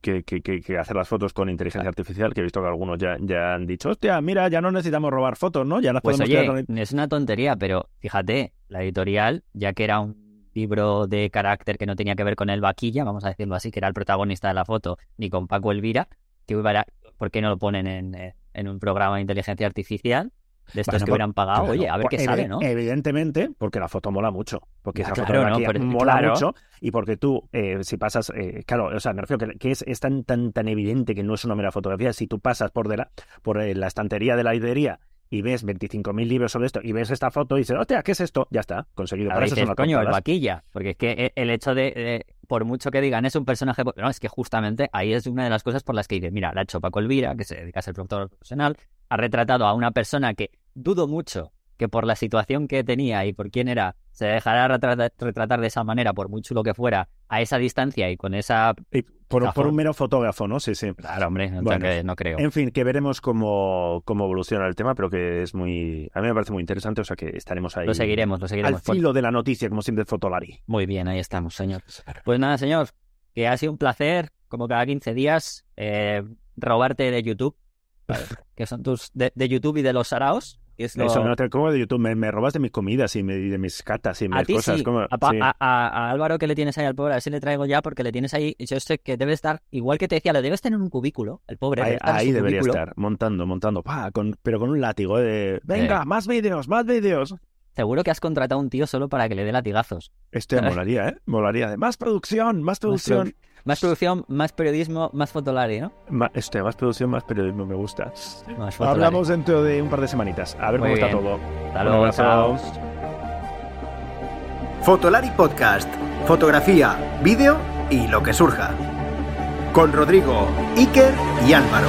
que, que, hacer las fotos con inteligencia artificial, que he visto que algunos ya, ya han dicho, hostia, mira, ya no necesitamos robar fotos, ¿no? Ya las pues podemos oye, es una tontería, pero fíjate, la editorial, ya que era un libro de carácter que no tenía que ver con el vaquilla, vamos a decirlo así, que era el protagonista de la foto, ni con Paco Elvira, que hubiera, ¿por qué no lo ponen en, eh, en un programa de inteligencia artificial? De estos Bueno, que por- hubieran pagado, claro, oye, a ver qué por- sale, ¿no? Evidentemente, porque la foto mola mucho. Porque esa claro, fotografía no, pero- mola claro. mucho. Y porque tú, eh, si pasas, eh, claro, o sea, me refiero que, que es, es tan, tan, tan evidente que no es una mera fotografía. Si tú pasas por, de la, por eh, la estantería de la librería y ves 25.000 libros sobre esto y ves esta foto y dices, hostia, ¿qué es esto? Ya está, conseguido. A Para eso veces, son las coño, el vaquilla. Porque es que e- el hecho de, de- por mucho que digan, es un personaje. No, es que justamente ahí es una de las cosas por las que dice, mira, la ha hecho Paco Elvira, que se dedica a ser productor profesional, ha retratado a una persona que dudo mucho que por la situación que tenía y por quién era, se dejara retratar, retratar de esa manera, por muy chulo que fuera, a esa distancia y con esa. Y por, un mero fotógrafo, ¿no? Sí, sí. Claro, hombre, no, Bueno, que no creo. En fin, que veremos cómo, cómo evoluciona el tema, pero que es muy. A mí me parece muy interesante, o sea que estaremos ahí. Lo seguiremos, lo Al seguiremos. Pues- filo de la noticia, como siempre, Fotolari. Muy bien, ahí estamos, señor. Pues nada, señor, que ha sido un placer, como cada 15 días, eh, robarte de YouTube, que son tus de, de YouTube y de los saraos. Es lo- Eso, no te como de YouTube, me, me robas de mis comidas y, me- de mis catas y a mis ti cosas. sí, como- a, pa- sí. a- a- a Álvaro que le tienes ahí al pobre, a ver si le traigo ya, porque le tienes ahí, yo sé que debe estar, igual que te decía, lo debes tener en un cubículo, el pobre. Ahí, estar debería cubículo. estar, montando, montando, pa, con, pero con un látigo de, venga, más vídeos, más vídeos. Seguro que has contratado a un tío solo para que le dé latigazos. Este molaría, ¿eh? Molaría de más producción, más producción. Más producción, más periodismo, más fotolari, ¿no? Ma- este, más producción, más periodismo, me gusta. Más. Hablamos dentro de un par de semanitas, a ver Muy cómo está todo. Hasta Un luego, abrazo. chao. Fotolari Podcast. Fotografía, vídeo y lo que surja. Con Rodrigo, Iker y Álvaro.